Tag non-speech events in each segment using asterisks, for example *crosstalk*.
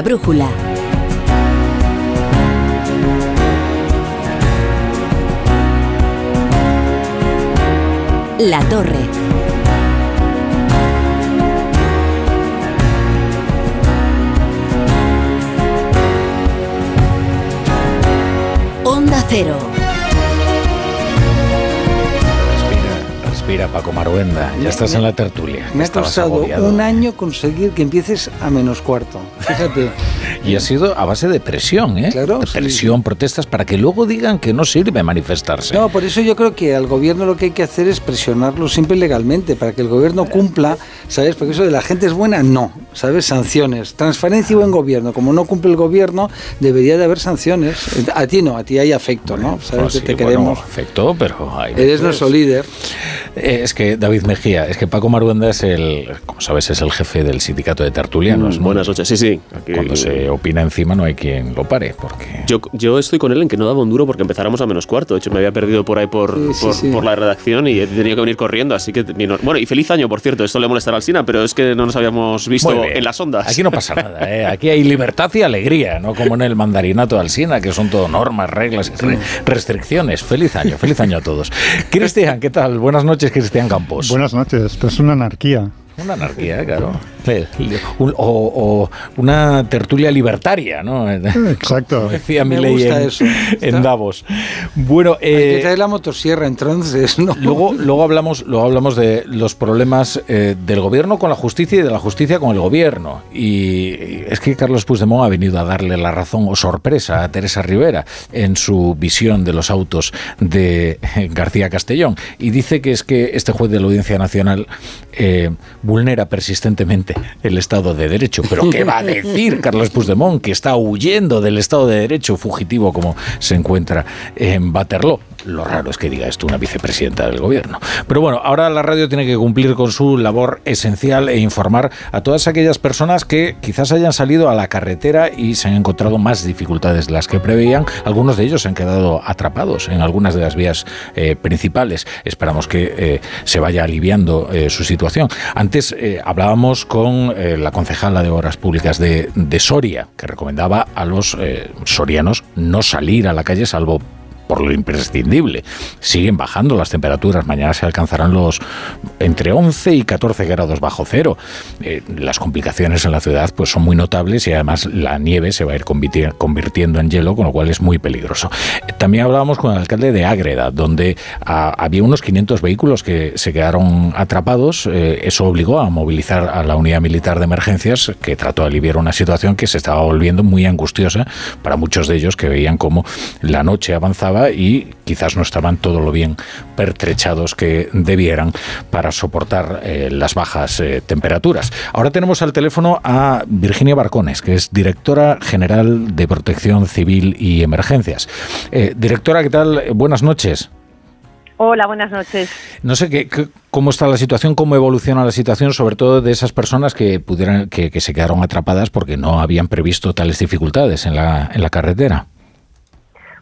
La brújula. La torre. Onda Cero. Respira, Paco Maruenda. Ya estás en la tertulia. Me ha costado agobiado. un año conseguir que empieces a menos cuarto. Fíjate. Y ha sido a base de presión, ¿eh? Claro, sí. presión, protestas, para que luego digan que no sirve manifestarse. No, por eso yo creo que al gobierno lo que hay que hacer es presionarlo siempre legalmente, para que el gobierno cumpla, ¿sabes? Porque eso de la gente es buena, no, ¿sabes? Sanciones. Transparencia y buen gobierno. Como no cumple el gobierno, debería de haber sanciones. A ti no, a ti hay afecto, ¿no? Sabes que te bueno, queremos. afectó, pero hay Eres nuestro líder. Eh, Es que David Mejía, es que Paco Maruenda es el, como sabes, es el jefe del sindicato de tertulianos. Mm, ¿no? Buenas noches, sí, sí. Aquí- Cuando se opina encima no hay quien lo pare, porque Yo, yo estoy con él en que no daba un duro porque empezáramos a menos cuarto. De hecho, me había perdido por ahí por, Sí, sí, por, sí. por la redacción y he tenido que venir corriendo. Así que. Bueno, y feliz año, por cierto. Esto le molestará al Sina, pero es que no nos habíamos visto en las ondas. Aquí no pasa nada, ¿eh? aquí hay libertad y alegría, no como en el mandarinato de Alsina, que son todo normas, reglas, re- restricciones. Feliz año, feliz año a todos. Cristian, ¿qué tal? Buenas noches, Cristian Campos. Buenas noches, esto es una anarquía. Una anarquía, claro. O, o una tertulia libertaria, ¿no? *laughs* Exacto. Como decía Me gusta en, eso. en Davos. Bueno, Hay que eh, traer la motosierra entonces, ¿no? Luego, luego hablamos, luego hablamos de los problemas eh, del gobierno con la justicia y de la justicia con el gobierno. Y es que Carlos Puigdemont ha venido a darle la razón o sorpresa a Teresa Rivera en su visión de los autos de eh, García Castellón. Y dice que es que este juez de la Audiencia Nacional eh, vulnera persistentemente el Estado de Derecho. Pero ¿qué va a decir *laughs* Carlos Puigdemont que está huyendo del Estado de Derecho fugitivo como se encuentra en Waterloo? Lo raro es que diga esto una vicepresidenta del gobierno. Pero bueno, ahora la radio tiene que cumplir con su labor esencial e informar a todas aquellas personas que quizás hayan salido a la carretera y se han encontrado más dificultades de las que preveían. Algunos de ellos se han quedado atrapados en algunas de las vías eh, principales. Esperamos que eh, se vaya aliviando eh, su situación. Antes hablábamos con la concejala de Obras Públicas de, de Soria, que recomendaba a los sorianos no salir a la calle salvo por lo imprescindible. Siguen bajando las temperaturas. Mañana se alcanzarán los entre 11 y 14 grados bajo cero. Eh, las complicaciones en la ciudad pues son muy notables y además la nieve se va a ir convirti- convirtiendo en hielo, con lo cual es muy peligroso. Eh, También hablábamos con el alcalde de Ágreda, donde ah, había unos 500 vehículos que se quedaron atrapados. Eh, eso obligó a movilizar a la unidad militar de emergencias que trató de aliviar una situación que se estaba volviendo muy angustiosa para muchos de ellos que veían como la noche avanzaba y quizás no estaban todo lo bien pertrechados que debieran para soportar eh, las bajas eh, temperaturas. Ahora tenemos al teléfono a Virginia Barcones, que es directora general de Protección Civil y Emergencias. Eh, directora, ¿qué tal? Buenas noches. Hola, buenas noches. No sé qué, qué- cómo está la situación, cómo evoluciona la situación, sobre todo de esas personas que pudieran, que, que se quedaron atrapadas porque no habían previsto tales dificultades en la, en la carretera.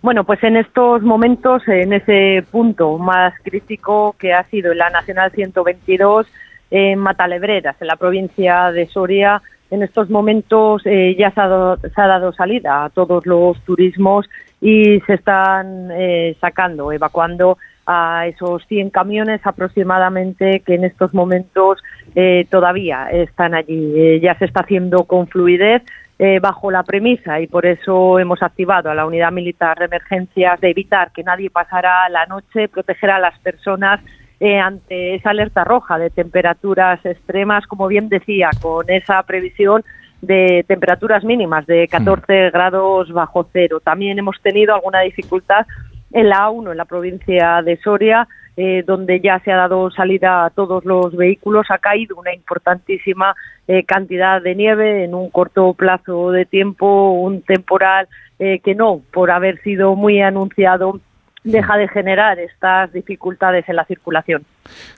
Bueno, pues en estos momentos, en ese punto más crítico que ha sido la Nacional 122 en Matalebreras, en la provincia de Soria, en estos momentos eh, ya se ha, dado, se ha dado salida a todos los turismos y se están eh, sacando, evacuando a esos 100 camiones aproximadamente que en estos momentos eh, todavía están allí. Eh, ya se está haciendo con fluidez eh, bajo la premisa y por eso hemos activado a la unidad militar de emergencias de evitar que nadie pasara la noche, proteger a las personas eh, ante esa alerta roja de temperaturas extremas, como bien decía, con esa previsión de temperaturas mínimas de 14 grados bajo cero. También hemos tenido alguna dificultad en la A1, en la provincia de Soria, eh, donde ya se ha dado salida a todos los vehículos. Ha caído una importantísima eh, cantidad de nieve en un corto plazo de tiempo, un temporal eh, que no, por haber sido muy anunciado, deja de generar estas dificultades en la circulación.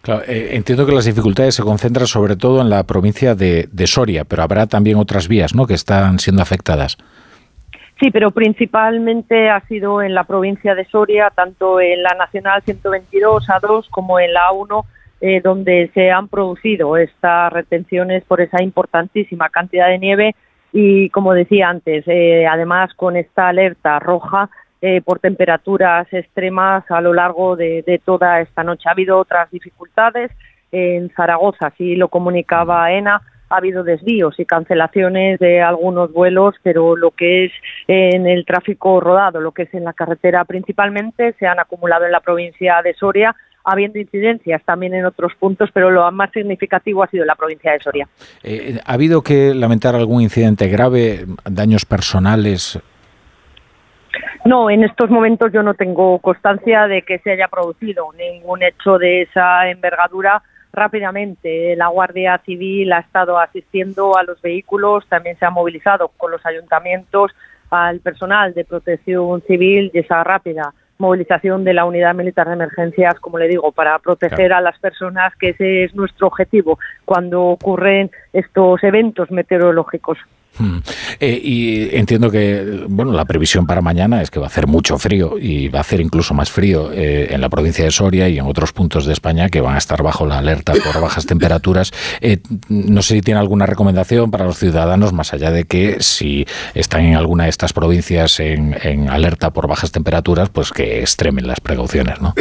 Claro, eh, entiendo que las dificultades se concentran sobre todo en la provincia de, de Soria, pero habrá también otras vías ¿no? que están siendo afectadas. Sí, pero principalmente ha sido en la provincia de Soria, tanto en la Nacional 122 A2 como en la A1, eh, donde se han producido estas retenciones por esa importantísima cantidad de nieve y como decía antes, eh, además con esta alerta roja eh, por temperaturas extremas a lo largo de, de, toda esta noche. Ha habido otras dificultades en Zaragoza, así lo comunicaba ENA. Ha habido desvíos y cancelaciones de algunos vuelos, pero lo que es en el tráfico rodado, lo que es en la carretera principalmente, se han acumulado en la provincia de Soria habiendo incidencias también en otros puntos, pero lo más significativo ha sido la provincia de Soria. Eh, ¿Ha habido que lamentar algún incidente grave, daños personales? No, en estos momentos yo no tengo constancia de que se haya producido ningún hecho de esa envergadura. Rápidamente, la Guardia Civil ha estado asistiendo a los vehículos, también se ha movilizado con los ayuntamientos al personal de protección civil y esa rápida movilización de la unidad militar de emergencias, como le digo, para proteger claro. a las personas, que ese es nuestro objetivo cuando ocurren estos eventos meteorológicos. Hmm. Eh, y entiendo que bueno la previsión para mañana es que va a hacer mucho frío y va a hacer incluso más frío eh, en la provincia de Soria y en otros puntos de España que van a estar bajo la alerta por bajas temperaturas. Eh, no sé si tiene alguna recomendación para los ciudadanos más allá de que si están en alguna de estas provincias en, en alerta por bajas temperaturas, pues que extremen las precauciones, ¿no?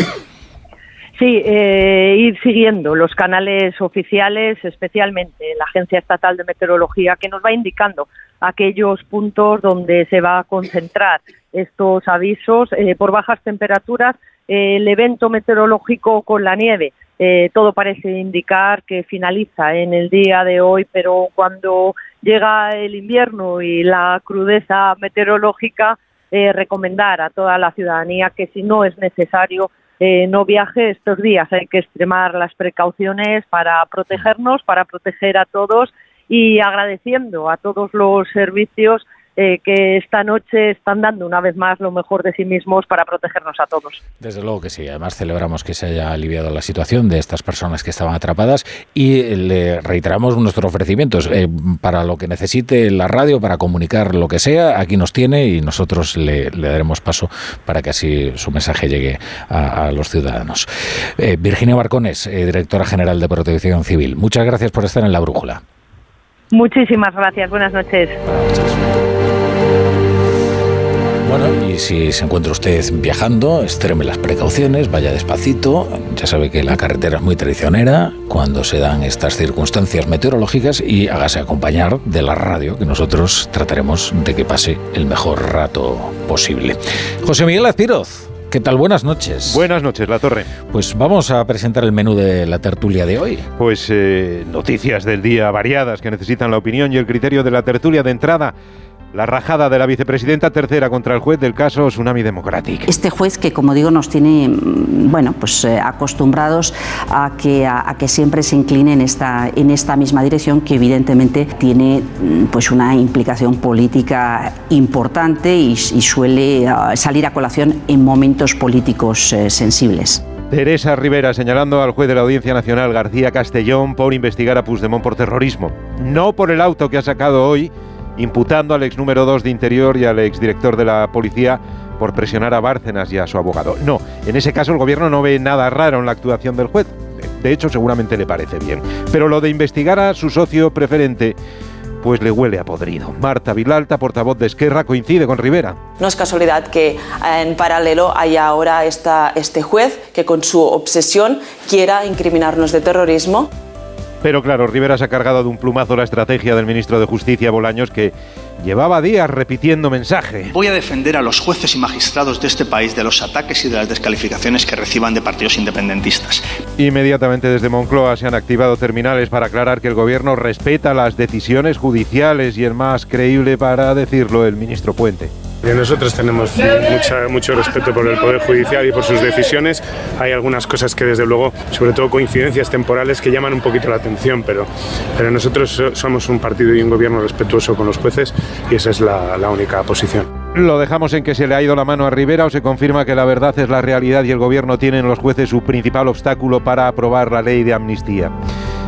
Sí, eh, ir siguiendo los canales oficiales, especialmente la Agencia Estatal de Meteorología, que nos va indicando aquellos puntos donde se va a concentrar estos avisos eh, por bajas temperaturas. Eh, el evento meteorológico con la nieve, eh, todo parece indicar que finaliza en el día de hoy, pero cuando llega el invierno y la crudeza meteorológica, recomendar a toda la ciudadanía que si no es necesario eh, no viaje estos días. Hay que extremar las precauciones para protegernos, para proteger a todos y agradeciendo a todos los servicios eh, que esta noche están dando una vez más lo mejor de sí mismos para protegernos a todos. Desde luego que sí. Además celebramos que se haya aliviado la situación de estas personas que estaban atrapadas y le reiteramos nuestros ofrecimientos eh, para lo que necesite la radio, para comunicar lo que sea. Aquí nos tiene y nosotros le, le daremos paso para que así su mensaje llegue a, a los ciudadanos. Eh, Virginia Barcones, eh, directora general de Protección Civil. Muchas gracias por estar en la brújula. Muchísimas gracias. Buenas noches. Buenas noches. Bueno, y si se encuentra usted viajando, extreme las precauciones, vaya despacito. Ya sabe que la carretera es muy traicionera cuando se dan estas circunstancias meteorológicas y hágase acompañar de la radio, que nosotros trataremos de que pase el mejor rato posible. José Miguel Azpiroz. ¿Qué tal? Buenas noches. Buenas noches, La Torre. Pues vamos a presentar el menú de la tertulia de hoy. Pues eh, noticias del día variadas que necesitan la opinión y el criterio de la tertulia de entrada. La rajada de la vicepresidenta tercera contra el juez del caso Tsunami Democratic. Este juez que, como digo, nos tiene bueno, pues, eh, acostumbrados a que, a, a, que siempre se incline en esta, en esta misma dirección, que evidentemente tiene pues, una implicación política importante y, y suele uh, salir a colación en momentos políticos eh, sensibles. Teresa Rivera señalando al juez de la Audiencia Nacional García Castellón por investigar a Puigdemont por terrorismo. No por el auto que ha sacado hoy imputando al ex número 2 de Interior y al exdirector de la policía por presionar a Bárcenas y a su abogado. No, en ese caso el gobierno no ve nada raro en la actuación del juez. De hecho, seguramente le parece bien. Pero lo de investigar a su socio preferente pues le huele a podrido. Marta Vilalta, portavoz de Esquerra, coincide con Rivera. No es casualidad que en paralelo haya ahora este juez que con su obsesión quiera incriminarnos de terrorismo. Pero claro, Rivera se ha cargado de un plumazo la estrategia del ministro de Justicia Bolaños que llevaba días repitiendo mensaje. Voy a defender a los jueces y magistrados de este país de los ataques y de las descalificaciones que reciban de partidos independentistas. Inmediatamente desde Moncloa se han activado terminales para aclarar que el gobierno respeta las decisiones judiciales y el más creíble para decirlo el ministro Puente. Nosotros tenemos mucha, mucho respeto por el Poder Judicial y por sus decisiones. Hay algunas cosas que, desde luego, sobre todo coincidencias temporales, que llaman un poquito la atención, pero, pero nosotros somos un partido y un gobierno respetuoso con los jueces y esa es la, la única posición. Lo dejamos en que se le ha ido la mano a Rivera o se confirma que la verdad es la realidad y el gobierno tiene en los jueces su principal obstáculo para aprobar la ley de amnistía.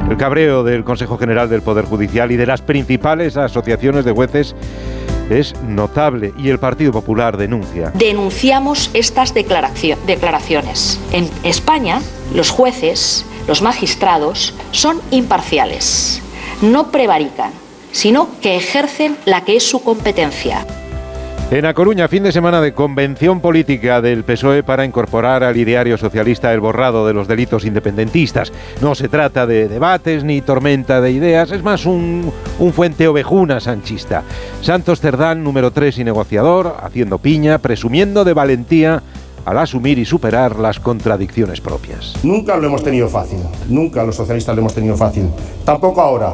El cabreo del Consejo General del Poder Judicial y de las principales asociaciones de jueces es notable y el Partido Popular denuncia. Denunciamos estas declaraciones. En España, los jueces, los magistrados, son imparciales, no prevarican, sino que ejercen la que es su competencia. En A Coruña, fin de semana de convención política del PSOE para incorporar al ideario socialista el borrado de los delitos independentistas. No se trata de debates ni tormenta de ideas, es más un, fuente ovejuna sanchista. Santos Cerdán, número 3 y negociador, haciendo piña, presumiendo de valentía al asumir y superar las contradicciones propias. Nunca lo hemos tenido fácil, nunca los socialistas lo hemos tenido fácil, tampoco ahora.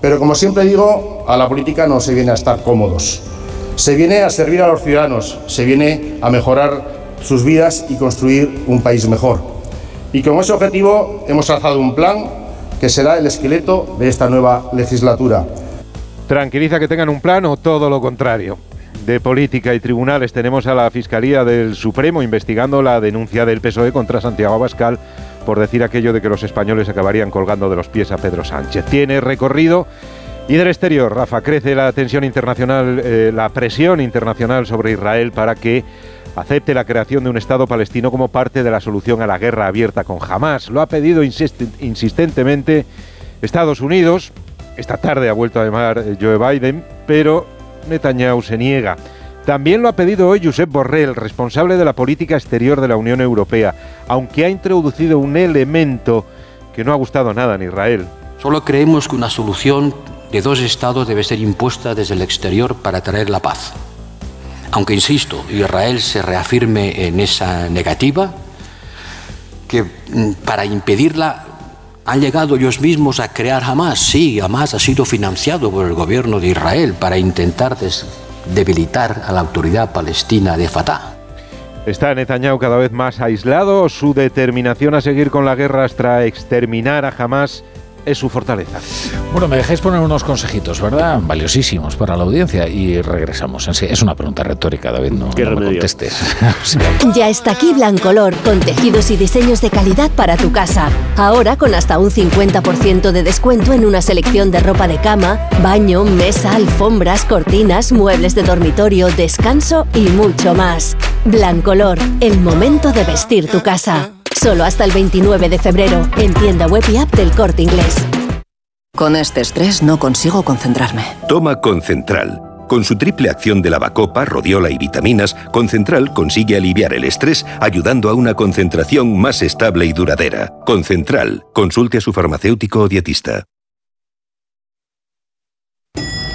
Pero como siempre digo, a la política no se viene a estar cómodos. Se viene a servir a los ciudadanos, se viene a mejorar sus vidas y construir un país mejor. Y con ese objetivo hemos trazado un plan que será el esqueleto de esta nueva legislatura. Tranquiliza que tengan un plan o todo lo contrario. De política y tribunales tenemos a la Fiscalía del Supremo investigando la denuncia del PSOE contra Santiago Abascal por decir aquello de que los españoles acabarían colgando de los pies a Pedro Sánchez. Tiene recorrido y del exterior, Rafa, crece la tensión internacional, eh, la presión internacional sobre Israel para que acepte la creación de un Estado palestino como parte de la solución a la guerra abierta con Hamas. Lo ha pedido insistentemente Estados Unidos. Esta tarde ha vuelto a llamar eh, Joe Biden, pero Netanyahu se niega. También lo ha pedido hoy Josep Borrell, responsable de la política exterior de la Unión Europea, aunque ha introducido un elemento que no ha gustado nada en Israel. Solo creemos que una solución de dos estados debe ser impuesta desde el exterior para traer la paz. Aunque, insisto, Israel se reafirme en esa negativa, que mm, para impedirla han llegado ellos mismos a crear Hamas. Sí, Hamas ha sido financiado por el gobierno de Israel para intentar debilitar a la autoridad palestina de Fatah. ¿Está Netanyahu cada vez más aislado? ¿Su determinación a seguir con la guerra hasta exterminar a Hamas es su fortaleza. Bueno, me dejáis poner unos consejitos, ¿verdad? Valiosísimos para la audiencia y regresamos. Es una pregunta retórica, David, no, ¿Qué no me contestes. *laughs* Ya está aquí Blancolor, con tejidos y diseños de calidad para tu casa. Ahora con hasta un 50% de descuento en una selección de ropa de cama, baño, mesa, alfombras, cortinas, muebles de dormitorio, descanso y mucho más. Blancolor, el momento de vestir tu casa. Solo hasta el 29 de febrero, en tienda web y app del Corte Inglés. Con este estrés no consigo concentrarme. Toma Concentral. Con su triple acción de lavacopa, rodiola y vitaminas, Concentral consigue aliviar el estrés ayudando a una concentración más estable y duradera. Concentral. Consulte a su farmacéutico o dietista.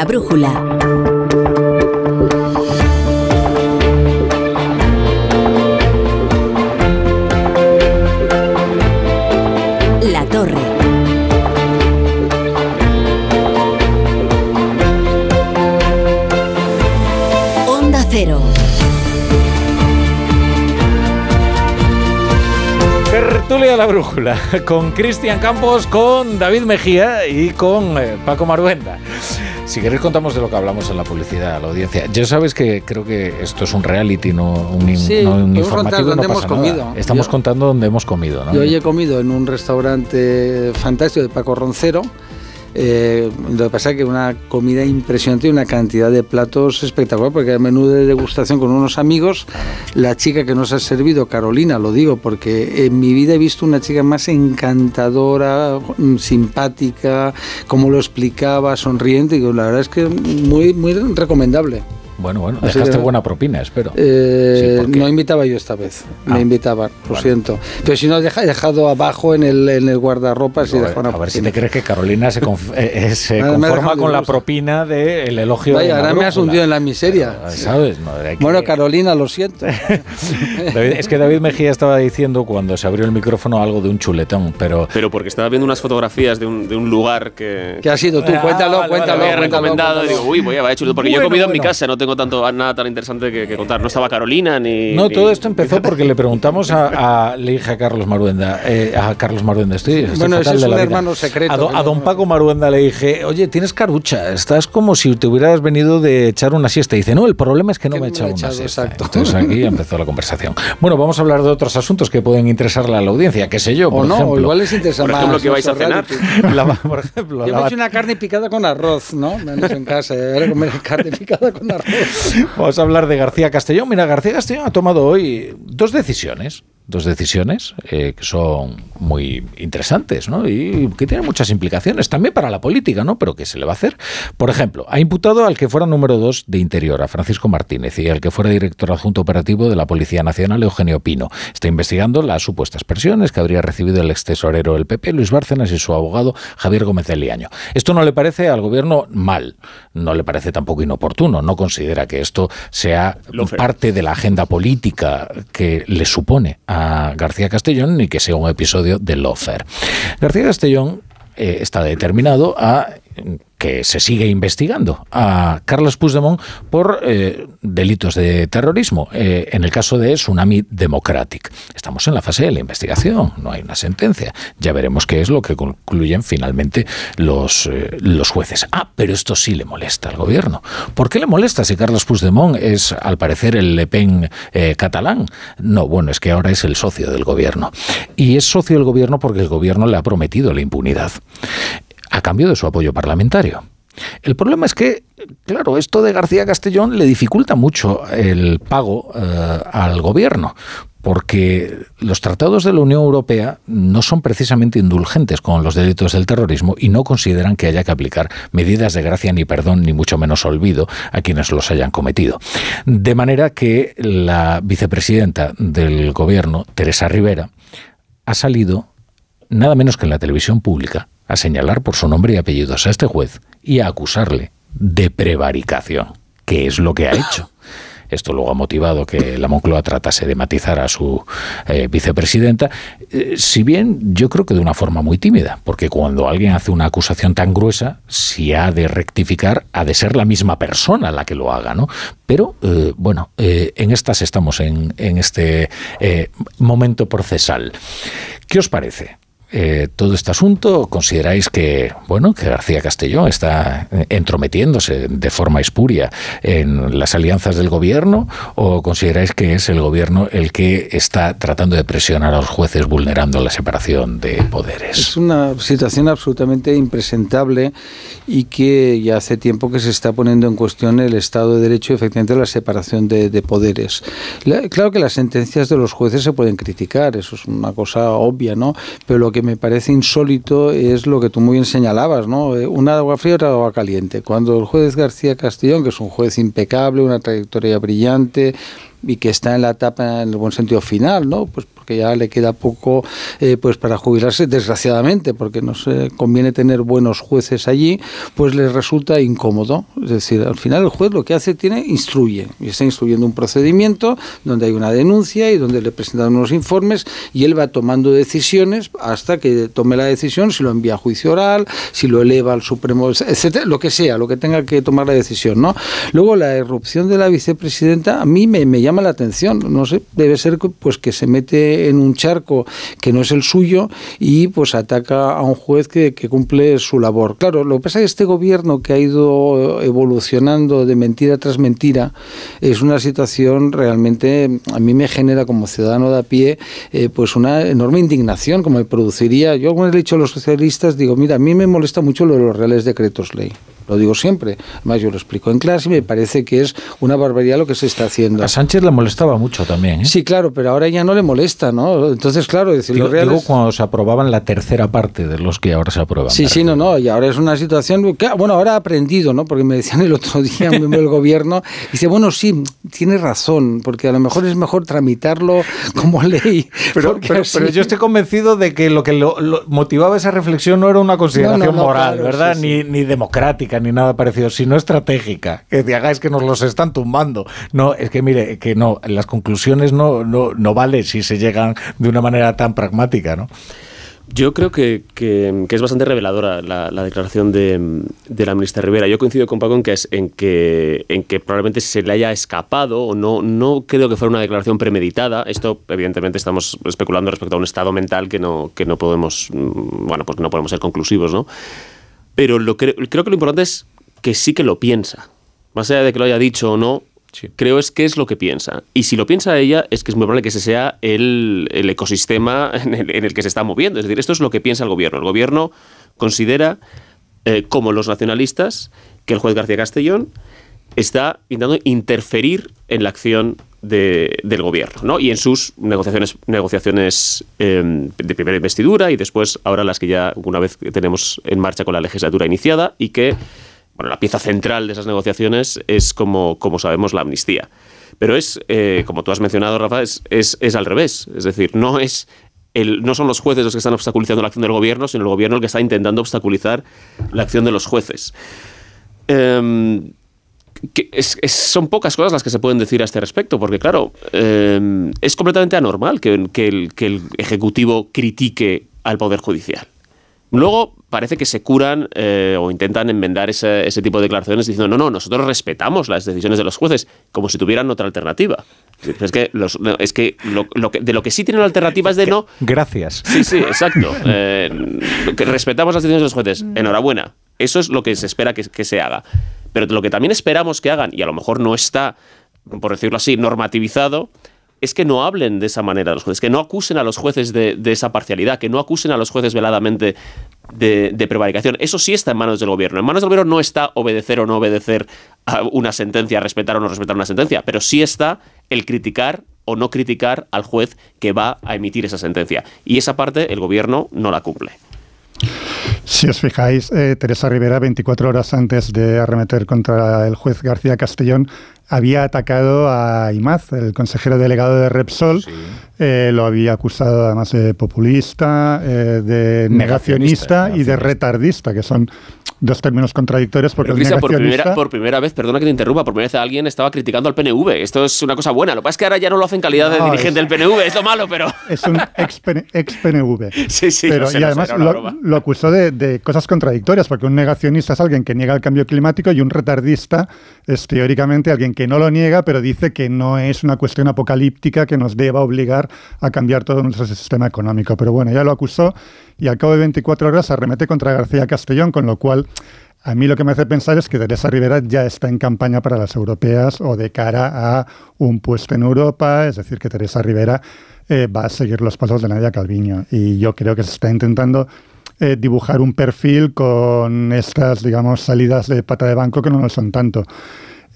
La brújula. La torre. Onda cero. Tertulia La Brújula, con Cristian Campos, con David Mejía y con eh, Paco Maruenda. Si queréis contamos de lo que hablamos en la publicidad a la audiencia. Ya sabes que creo que esto es un reality, no un, Sí, no un informativo, no pasa nada. Estamos Yo- contando dónde hemos comido, ¿no? Yo hoy he comido en un restaurante fantástico de Paco Roncero. Eh, lo que pasa es que una comida impresionante y una cantidad de platos espectacular, porque el menú de degustación con unos amigos, la chica que nos ha servido, Carolina, lo digo, porque en mi vida he visto una chica más encantadora, mm, simpática, como lo explicaba, sonriente, y la verdad es que muy, muy recomendable. Bueno, bueno, Así dejaste que- buena propina, espero. Eh, Sí, no invitaba yo esta vez, Ah, me invitaban, lo vale. siento. Pero si no, deja- he dejado abajo en el, en el guardarropas y a ver, dejo una a ver si propina. te crees que Carolina se, conf- *laughs* eh, eh, se ha conforma con la propina del elogio de Vaya, la ahora me has hundido en la miseria. ¿Sabes? No, hay que- Bueno, Carolina, lo siento. *laughs* David- es que David Mejía estaba diciendo cuando se abrió el micrófono algo de un chuletón, pero Pero porque estaba viendo unas fotografías de un, de un lugar que. ¿Qué has sido tú? Ah, Cuéntalo, vale, cuéntalo, me había cuéntalo, recomendado cuéntalo. y digo, uy, voy a vaya chulo, porque yo he Bueno, comido en mi bueno. casa, no tengo tengo tanto nada tan interesante que, que contar. No estaba Carolina ni. No, ni- todo esto empezó *laughs* porque le preguntamos a, a- le dije a Carlos Maruenda, eh, a Carlos Maruenda, estoy, estoy Bueno, fatal ese es de un la vida. hermano secreto, A, do- que a no- don Paco Maruenda le dije, oye, tienes carucha, estás como si te hubieras venido de echar una siesta. Y dice, no, el problema es que no me he echado una siesta. Entonces aquí empezó la conversación. Bueno, vamos a hablar de otros asuntos que pueden interesarle a la audiencia, qué sé yo, O por no, ejemplo. o igual les interesa Por más. ejemplo, ¿qué vais a cenar? *laughs* La- por ejemplo, Yo la me he hecho una carne picada con arroz, ¿no? Me han hecho en casa. Ahora comer carne picada con arroz. Vamos a hablar de García Castellón. Mira, García Castellón ha tomado hoy dos decisiones. Dos decisiones eh, que son muy interesantes ¿no? y que tienen muchas implicaciones también para la política, ¿no? Pero ¿qué se le va a hacer? Por ejemplo, ha imputado al que fuera número dos de Interior, a Francisco Martínez, y al que fuera director adjunto operativo de la Policía Nacional, Eugenio Pino. Está investigando las supuestas presiones que habría recibido el ex tesorero del PP, Luis Bárcenas, y su abogado Javier Gómez de Liaño. Esto no le parece al gobierno mal, no le parece tampoco inoportuno, no considera que esto sea parte de la agenda política que le supone a García Castellón ni que sea un episodio de Lofer. García Castellón eh, está determinado a que se sigue investigando a Carlos Puigdemont por eh, delitos de terrorismo, eh, en el caso de Tsunami Democratic. Estamos en la fase de la investigación, no hay una sentencia. Ya veremos qué es lo que concluyen finalmente los, eh, los jueces. Ah, pero esto sí le molesta al gobierno. ¿Por qué le molesta si Carlos Puigdemont es, al parecer, el Le Pen catalán? No, bueno, es que ahora es el socio del gobierno. Y es socio del gobierno porque el gobierno le ha prometido la impunidad a cambio de su apoyo parlamentario. El problema es que, claro, esto de García Castellón le dificulta mucho el pago eh, al gobierno, porque los tratados de la Unión Europea no son precisamente indulgentes con los delitos del terrorismo y no consideran que haya que aplicar medidas de gracia ni perdón, ni mucho menos olvido a quienes los hayan cometido. De manera que la vicepresidenta del gobierno, Teresa Rivera, ha salido nada menos que en la televisión pública a señalar por su nombre y apellidos a este juez y a acusarle de prevaricación, que es lo que ha hecho. Esto luego ha motivado que la Moncloa tratase de matizar a su eh, vicepresidenta, eh, si bien yo creo que de una forma muy tímida, porque cuando alguien hace una acusación tan gruesa, si ha de rectificar, ha de ser la misma persona la que lo haga, ¿no? Pero eh, bueno, en estas estamos en, en este momento procesal. ¿Qué os parece? Eh, todo este asunto? ¿Consideráis que, bueno, que García Castellón está eh, entrometiéndose de forma espuria en las alianzas del gobierno? ¿O consideráis que es el gobierno el que está tratando de presionar a los jueces vulnerando la separación de poderes? Es una situación absolutamente impresentable y que ya hace tiempo que se está poniendo en cuestión el Estado de Derecho y efectivamente la separación de, de poderes. La- claro que las sentencias de los jueces se pueden criticar, eso es una cosa obvia, ¿no? Pero lo que me parece insólito es lo que tú muy bien señalabas, ¿no? Eh, Una agua fría otra agua caliente. Cuando el juez García Castellón, que es un juez impecable, una trayectoria brillante, y que está en la etapa en el buen sentido final, ¿no? Pues porque ya le queda poco eh, pues para jubilarse, desgraciadamente, porque no se conviene tener buenos jueces allí, pues les resulta incómodo. Es decir, al final el juez lo que hace tiene instruye y está instruyendo un procedimiento donde hay una denuncia y donde le presentan unos informes y él va tomando decisiones hasta que tome la decisión si lo envía a juicio oral, si lo eleva al Supremo, etcétera, lo que sea, lo que tenga que tomar la decisión, ¿no? Luego la irrupción de la vicepresidenta a mí me, me llama la atención, no sé, debe ser pues que se mete en un charco que no es el suyo y pues ataca a un juez que, cumple su labor. Claro, lo que pasa es que este gobierno que ha ido evolucionando de mentira tras mentira es una situación realmente a mí me genera como ciudadano de a pie eh, pues una enorme indignación como me produciría. Yo le he dicho a los socialistas, digo, mira, a mí me molesta mucho lo de los reales decretos ley. Lo digo siempre. Además, yo lo explico en clase y me parece que es una barbaridad lo que se está haciendo. A Sánchez le molestaba mucho también. ¿eh? Sí, claro, pero ahora ya no le molesta, ¿no? Entonces, claro, decir, Digo, reales... digo cuando se aprobaban la tercera parte de los que ahora se aprueban. Sí, sí, no, no, y ahora es una situación, que, bueno, ahora ha aprendido, ¿no? Porque me decían el otro día del *laughs* gobierno, dice, bueno, sí, tiene razón, porque a lo mejor es mejor tramitarlo como *laughs* ley. Pero, pero, así- pero yo estoy convencido de que lo que lo- lo motivaba esa reflexión no era una consideración No, no, no, moral, claro, ¿verdad? sí, Ni, ni democrática, ni nada parecido, sino estratégica. Que te hagáis que nos los están tumbando. No, es que mire, que no, las conclusiones no, no, no vale si se llegan de una manera tan pragmática, ¿no? Yo creo que, que, es bastante reveladora la, declaración de, de, la ministra Rivera. Yo coincido con Paco en que, es, en, que, en que probablemente se le haya escapado o no, no creo que fuera una declaración premeditada. Esto, evidentemente, estamos especulando respecto a un estado mental que no, que no podemos, mm, bueno, pues no podemos ser conclusivos, ¿no? Pero lo, creo que lo importante es que sí que lo piensa. Más allá de que lo haya dicho o no, Creo es que es lo que piensa. Y si lo piensa ella, es que es muy probable que ese sea el, ecosistema *laughs* en el, que se está moviendo. Es decir, esto es lo que piensa el gobierno. El gobierno considera, eh, como los nacionalistas, que el juez García Castellón está intentando interferir en la acción del gobierno ¿no? y en sus negociaciones, negociaciones em, de primera investidura y después ahora las que ya una vez tenemos en marcha con la legislatura iniciada y que bueno, la pieza central de esas negociaciones es, como, como sabemos, la amnistía. Pero es, eh, como tú has mencionado, Rafa, es, es, al revés. Es decir, no es el, no son los jueces los que están obstaculizando la acción del gobierno, sino el gobierno el que está intentando obstaculizar la acción de los jueces. Son pocas cosas las que se pueden decir a este respecto, porque claro, em, es completamente anormal que, el, que el Ejecutivo critique al Poder Judicial. Luego parece que se curan eh, o intentan enmendar ese, tipo de declaraciones diciendo, no, no, nosotros respetamos las decisiones de los jueces, como si tuvieran otra alternativa. Es que, es que, de lo que sí tienen alternativas de no... Gracias. Sí, sí, exacto. Eh, que respetamos las decisiones de los jueces. Enhorabuena. Eso es lo que se espera que, se haga. Pero lo que también esperamos que hagan, y a lo mejor no está, por decirlo así, normativizado, es que no hablen de esa manera los jueces, que no acusen a los jueces de, esa parcialidad, que no acusen a los jueces veladamente de, prevaricación. Eso sí está en manos del gobierno. En manos del gobierno no está obedecer o no obedecer a una sentencia, respetar o no respetar una sentencia, pero sí está el criticar o no criticar al juez que va a emitir esa sentencia. Y esa parte el gobierno no la cumple. Si os fijáis, eh, Teresa Rivera, 24 horas antes de arremeter contra el juez García Castellón, había atacado a Imaz, el consejero delegado de Repsol. Eh, lo había acusado además de populista, eh, de negacionista, y de retardista, que son dos términos contradictorios porque por, primera, por primera vez, perdona que te interrumpa, por primera vez alguien estaba criticando al PNV. Esto es una cosa buena. Lo que pasa es que ahora ya no lo hace en calidad de dirigente del PNV, es lo malo, pero... *laughs* Es un ex-PNV. *laughs* sí, sí, pero, y además lo, acusó de, cosas contradictorias, porque un negacionista es alguien que niega el cambio climático y un retardista es teóricamente alguien que no lo niega, pero dice que no es una cuestión apocalíptica que nos deba obligar a cambiar todo nuestro sistema económico. Pero bueno, ya lo acusó y al cabo de 24 horas arremete contra García Castellón, con lo cual a mí lo que me hace pensar es que Teresa Rivera ya está en campaña para las europeas o de cara a un puesto en Europa, es decir, que Teresa Rivera eh, va a seguir los pasos de Nadia Calviño. Y yo creo que se está intentando eh, dibujar un perfil con estas, digamos, salidas de pata de banco que no lo son tanto.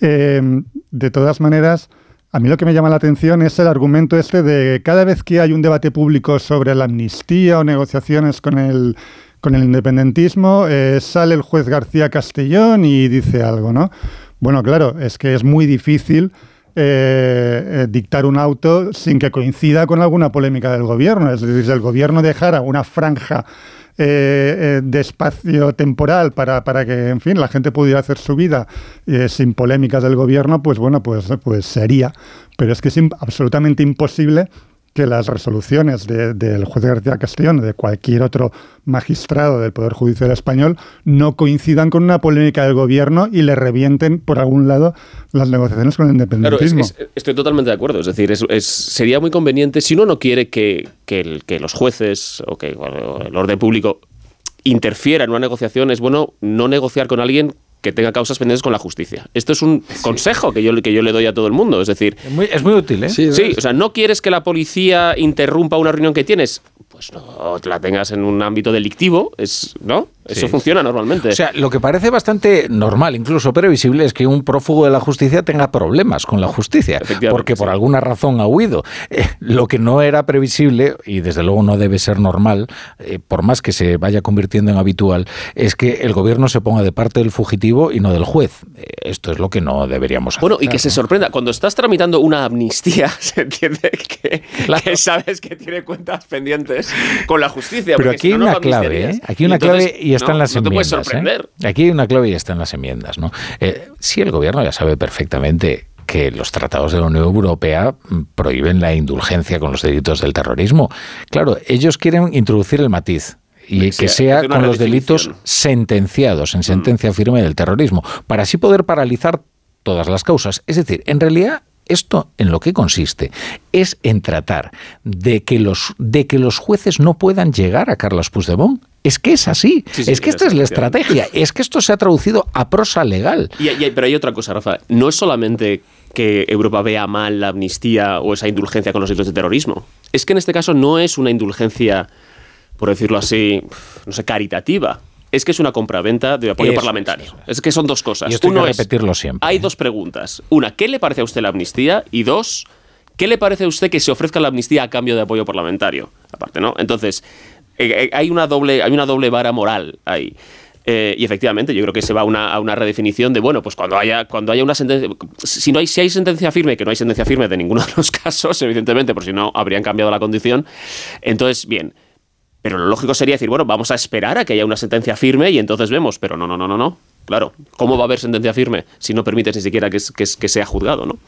Eh, de todas maneras, a mí lo que me llama la atención es el argumento este de cada vez que hay un debate público sobre la amnistía o negociaciones con el, con el independentismo, eh, sale el juez García Castellón y dice algo, ¿no? Bueno, claro, es que es muy difícil eh, eh, dictar un auto sin que coincida con alguna polémica del gobierno. Es decir, si el gobierno dejara una franja de espacio temporal para, para, que, en fin, la gente pudiera hacer su vida sin polémicas del gobierno, pues bueno, pues, pues sería. Pero es que es absolutamente imposible que las resoluciones del juez García Castellón o de cualquier otro magistrado del Poder Judicial Español no coincidan con una polémica del gobierno y le revienten por algún lado las negociaciones con el independentismo. estoy totalmente de acuerdo. Es decir, es, sería muy conveniente, si uno no quiere que, que, los jueces o que el orden público interfiera en una negociación, es bueno no negociar con alguien que tenga causas pendientes con la justicia. Esto es un consejo que yo, que yo le doy a todo el mundo. Es decir, es muy, útil, ¿eh? Sí, o sea, no quieres que la policía interrumpa una reunión que tienes, pues no la tengas en un ámbito delictivo, es, ¿no? Eso funciona normalmente. O sea, lo que parece bastante normal, incluso previsible, es que un prófugo de la justicia tenga problemas con la justicia, porque por alguna razón ha huido. Eh, lo que no era previsible, y desde luego no debe ser normal, eh, por más que se vaya convirtiendo en habitual, es que el gobierno se ponga de parte del fugitivo y no del juez. Eh, esto es lo que no deberíamos hacer. Bueno, y que se sorprenda, cuando estás tramitando una amnistía, *laughs* se entiende que, sabes que tiene cuentas pendientes con la justicia. Pero aquí hay una clave, ¿eh? Aquí hay una clave y está en las enmiendas. ¿eh? Aquí hay una clave y está en las enmiendas. ¿no? Eh, sí, el gobierno ya sabe perfectamente que los tratados de la Unión Europea prohíben la indulgencia con los delitos del terrorismo. Claro, ellos quieren introducir el matiz y que sea con los delitos sentenciados en mm. sentencia firme del terrorismo, para así poder paralizar todas las causas. Es decir, en realidad esto en lo que consiste es en tratar de que los, de que los jueces no puedan llegar a Carlos Puigdemont. Es que es así. es que esta es la estrategia. *laughs* Es que esto se ha traducido a prosa legal. pero hay otra cosa, Rafa. No es solamente que Europa vea mal la amnistía o esa indulgencia con los delitos de terrorismo. Es que en este caso no es una indulgencia, por decirlo así, no sé, caritativa es que es una compraventa de apoyo parlamentario. Es que son dos cosas. Uno repetirlo siempre. Hay dos preguntas. Una, ¿qué le parece a usted la amnistía? Y dos, ¿qué le parece a usted que se ofrezca la amnistía a cambio de apoyo parlamentario? Aparte, ¿no? Entonces, eh, eh, hay, una doble, hay una doble vara moral ahí. Eh, y efectivamente, yo creo que se va a una, a una, redefinición de, bueno, pues cuando haya, cuando haya una sentencia, si, no hay, si hay sentencia firme, que no hay sentencia firme de ninguno de los *laughs* casos, evidentemente, por si no habrían cambiado la condición, entonces, bien, pero lo lógico sería decir, bueno, vamos a esperar a que haya una sentencia firme y entonces vemos. Pero no, no, no, no, no. Claro, ¿cómo va a haber sentencia firme si no permites ni siquiera que, que, que sea juzgado, no?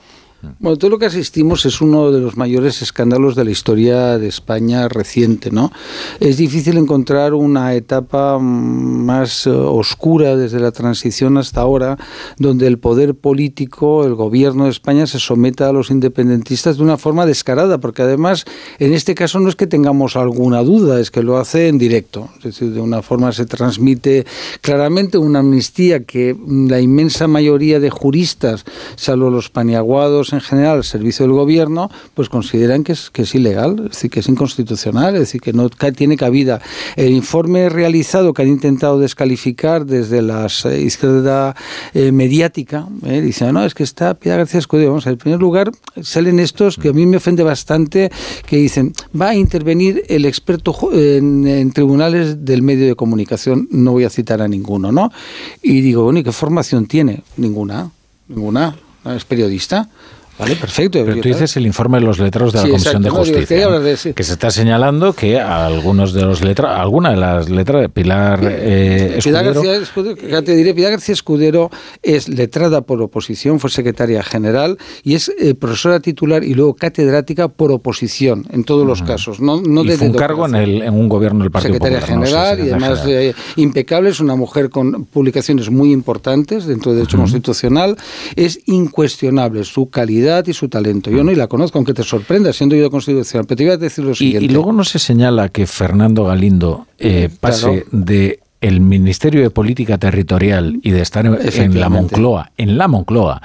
Bueno, todo lo que asistimos es uno de los mayores escándalos de la historia de España reciente, ¿no? Es difícil encontrar una etapa más eh, oscura desde la transición hasta ahora, donde el poder político, el gobierno de España se someta a los independentistas de una forma descarada, porque además en este caso no es que tengamos alguna duda, es que lo hace en directo, es decir, de una forma se transmite claramente una amnistía que la inmensa mayoría de juristas, salvo los paniaguados en general al servicio del gobierno, pues consideran que es, que es ilegal, es decir, que es inconstitucional, es decir, que no tiene cabida. El informe realizado que han intentado descalificar desde la eh, izquierda eh, mediática, eh, dicen, no, es que está Piedad García Escudero. Vamos, en primer lugar, salen estos que a mí me ofende bastante, que dicen, va a intervenir el experto en, en tribunales del medio de comunicación, no voy a citar a ninguno, ¿no? Y digo, bueno, ¿y qué formación tiene? Ninguna, ninguna. ¿Es periodista? Vale, perfecto. Pero tú dices el informe de los letrados de la Comisión de Justicia, que se está señalando que algunos de los letrados, alguna de las letras de Pilar eh, Pilar García Escudero, te diré, Pilar García Escudero es letrada por oposición, fue secretaria general y es eh, profesora titular y luego catedrática por oposición en todos los casos. No, no y fue un cargo en, el, en, un gobierno del Partido Secretaria general y además eh, impecable, es una mujer con publicaciones muy importantes dentro del derecho constitucional, es incuestionable su calidad y su talento. Yo no y la conozco, aunque te sorprenda siendo yo de Constitución. Pero te iba a decir lo siguiente. Y, luego no se señala que Fernando Galindo eh, pase de el Ministerio de Política Territorial y de estar en la Moncloa, en la Moncloa,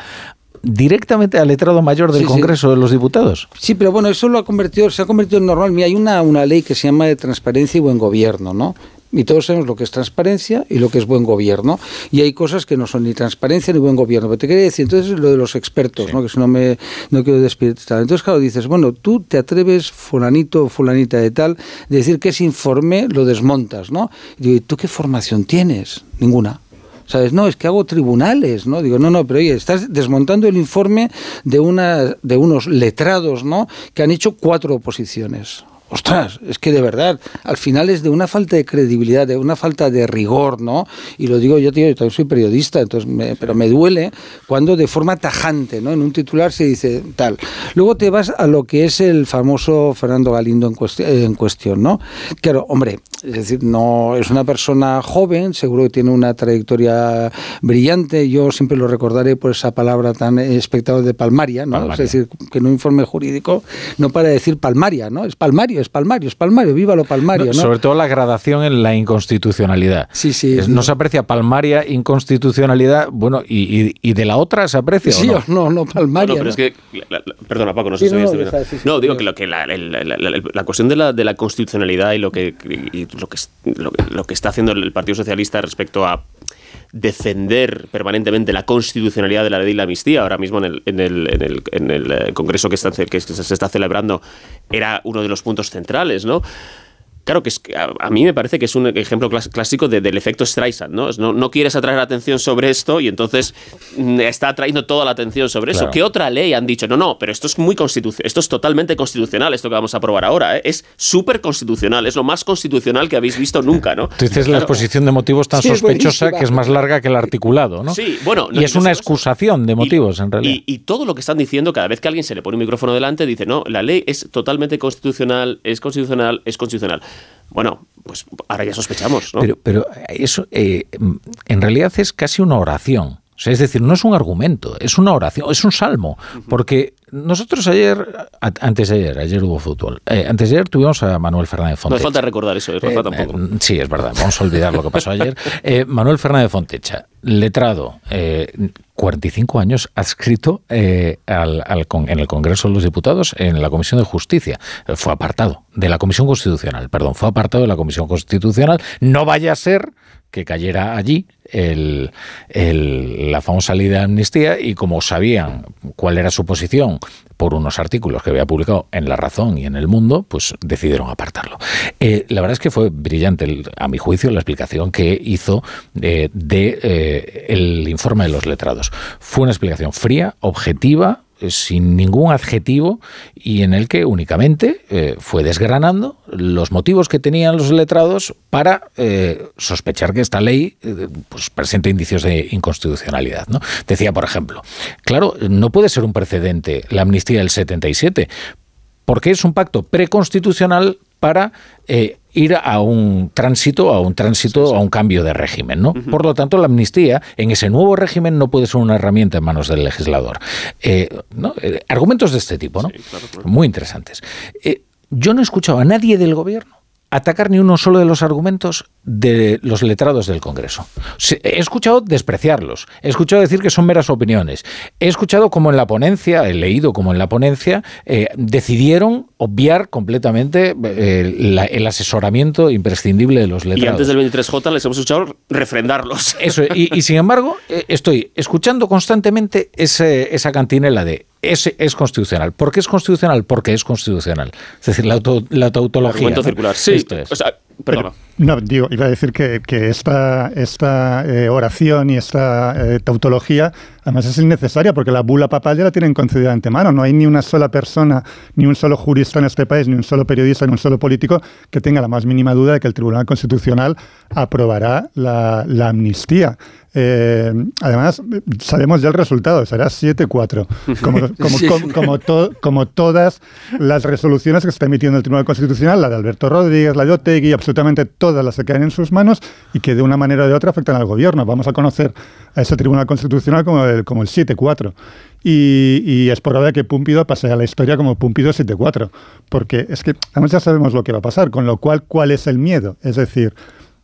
directamente al letrado mayor del Congreso de los Diputados. Sí, pero bueno, eso lo ha convertido, se ha convertido en normal. Mira, hay una, una ley que se llama de transparencia y buen gobierno, ¿no? Y todos sabemos lo que es transparencia y lo que es buen gobierno. Y hay cosas que no son ni transparencia ni buen gobierno. Pero te quería decir, entonces lo de los expertos, ¿no? que si no me no quiero despistar. Entonces, claro, dices, bueno, tú te atreves, fulanito o fulanita de tal, de decir que ese informe lo desmontas, ¿no? Y digo, ¿y tú qué formación tienes? Ninguna. ¿sabes? No, es que hago tribunales, ¿no? Digo, no, no, pero oye, estás desmontando el informe de, una, de unos letrados, ¿no? Que han hecho cuatro oposiciones ostras, es que de verdad, al final es de una falta de credibilidad, de una falta de rigor, ¿no? Y lo digo yo, tío, yo también soy periodista, entonces pero me duele cuando de forma tajante, ¿no? En un titular se dice tal. Luego te vas a lo que es el famoso Fernando Galindo en, en cuestión, ¿no? Claro, hombre, es decir, no es una persona joven, seguro que tiene una trayectoria brillante, yo siempre lo recordaré por esa palabra tan espectacular de palmaria, ¿no? Es decir, que en un informe jurídico no para decir palmaria, ¿no? Es palmario es palmario, es palmario, viva lo palmario. ¿no? Sobre todo la gradación en la inconstitucionalidad. Sí, sí. no se aprecia palmaria, inconstitucionalidad, bueno, y, de la otra se aprecia. Sí, o *laughs* no, no, palmaria. No, pero es que, perdona Paco, no sé si no, no, digo que, lo que la, la, cuestión de la, de la constitucionalidad y lo que, lo, que, lo que está haciendo el Partido Socialista respecto a defender permanentemente la constitucionalidad de la ley de la amnistía. Ahora mismo en el, en el, en el, en el eh, congreso que, que se está celebrando era uno de los puntos centrales, ¿no? Claro, que, es, que a, mí me parece que es un ejemplo clásico del efecto Streisand, ¿no? ¿no? ¿no? quieres atraer atención sobre esto y entonces mm, está atrayendo toda la atención sobre eso. ¿Qué otra ley han dicho? No, no, pero esto es muy constitucional, esto es totalmente constitucional, esto que vamos a aprobar ahora, ¿eh? es súper constitucional, es lo más constitucional que habéis visto nunca, ¿no? Tú dices la exposición de motivos tan sospechosa que es más larga que el articulado, ¿no? Sí, bueno. y es una excusación de motivos, en realidad. Y, y todo lo que están diciendo, cada vez que alguien se le pone un micrófono delante, dice, no, la ley es totalmente constitucional, es constitucional, es constitucional. Bueno, pues ahora ya sospechamos, ¿no? Pero, pero eso eh, en realidad es casi una oración. O sea, es decir, no es un argumento, es una oración, es un salmo. Porque nosotros ayer, antes de ayer, ayer hubo fútbol, eh, antes de ayer tuvimos a Manuel Fernández Fontecha. No falta recordar eso, Rafa eh, tampoco. Eh, sí, es verdad, vamos a olvidar lo que pasó ayer. *laughs* Eh, Manuel Fernández Fontecha, letrado, 45 años, adscrito al, al, en el Congreso de los Diputados en la Comisión de Justicia. Fue apartado de la Comisión Constitucional, perdón, fue apartado de la Comisión Constitucional. No vaya a ser que cayera allí la famosa ley de amnistía y como sabían cuál era su posición por unos artículos que había publicado en La Razón y en El Mundo, pues decidieron apartarlo. Eh, la verdad es que fue brillante, a mi juicio, la explicación que hizo eh, de eh, el informe de los letrados. Fue una explicación fría, objetiva, sin ningún adjetivo y en el que únicamente eh, fue desgranando los motivos que tenían los letrados para eh, sospechar que esta ley eh, pues, presenta indicios de inconstitucionalidad. ¿no? Decía, por ejemplo, claro, no puede ser un precedente la amnistía del 77 porque es un pacto preconstitucional para eh, ir a un tránsito, a un tránsito, a un cambio de régimen, ¿no? Por lo tanto, la amnistía en ese nuevo régimen no puede ser una herramienta en manos del legislador. Eh, ¿no? Eh, argumentos de este tipo, ¿no? Muy interesantes. yo no he escuchado a nadie del gobierno atacar ni uno solo de los argumentos de los letrados del Congreso. He escuchado despreciarlos, he escuchado decir que son meras opiniones, he escuchado como en la ponencia, he leído como en la ponencia, eh, decidieron obviar completamente eh, el asesoramiento imprescindible de los letrados. Y antes del 23J les hemos escuchado refrendarlos. Eso, y, y sin embargo, eh, estoy escuchando constantemente ese, esa cantinela de es, es, constitucional. ¿Por qué es constitucional? Porque es constitucional. Es decir, la, auto, la tautología. ¿no? circular. Sí. Esto es. O sea, perdona. No, digo, iba a decir que, que esta, esta eh, oración y esta eh, tautología además es innecesaria porque la bula papal ya la tienen concedida de antemano. No hay ni una sola persona, ni un solo jurista en este país, ni un solo periodista, ni un solo político que tenga la más mínima duda de que el Tribunal Constitucional aprobará la, la amnistía. Eh, además, sabemos ya el resultado, será 7-4, como, *laughs* como, sí. como, como, to, como, todas las resoluciones que se está emitiendo el Tribunal Constitucional, la de Alberto Rodríguez, la de Otegui, absolutamente todas las que caen en sus manos y que de una manera o de otra afectan al gobierno. Vamos a conocer a ese Tribunal Constitucional como el, como el 7-4. Y, y, es probable que Púmpido pase a la historia como Púmpido 7-4, porque es que además ya sabemos lo que va a pasar, con lo cual, ¿cuál es el miedo? Es decir,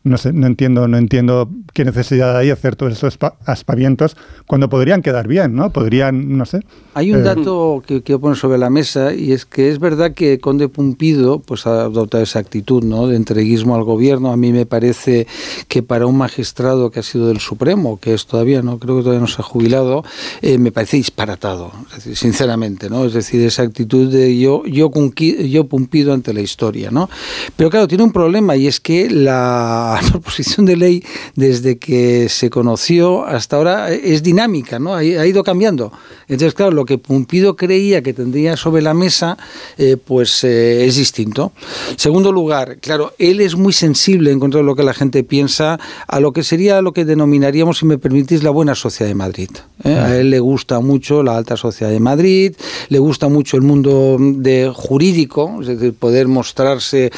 no sé, no entiendo, no entiendo qué necesidad hay de hacer todos esos aspavientos cuando podrían quedar bien, ¿no? Podrían, no sé. Hay un eh, dato que quiero poner sobre la mesa y es que es verdad que Conde Pumpido pues ha adoptado esa actitud, ¿no? De entreguismo al gobierno. A mí me parece que para un magistrado que ha sido del Supremo, que es todavía, no creo que todavía no se ha jubilado, eh, me parece disparatado, es decir, sinceramente, ¿no? Es decir, esa actitud de yo, yo, yo Pumpido ante la historia, ¿no? Pero claro, tiene un problema y es que la la *laughs* proposición de ley desde que se conoció hasta ahora es dinámica, ¿no? Ha, ha ido cambiando. Entonces, claro, lo que Pumpido creía que tendría sobre la mesa, eh, pues eh, es distinto. Segundo lugar, claro, él es muy sensible en contra de lo que la gente piensa a lo que sería lo que denominaríamos, si me permitís, la buena sociedad de Madrid. ¿eh? A él le gusta mucho la alta sociedad de Madrid, le gusta mucho el mundo de jurídico, es decir, poder mostrarse,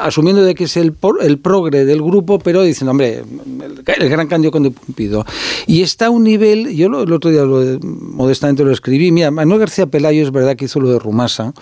asumiendo de que es el, el progre del grupo, pero diciendo, hombre, el, gran cambio con de Pumpido. Y está a un nivel, yo el otro día modestamente lo escribí, mira, Manuel García Pelayo es verdad que hizo lo de Rumasa,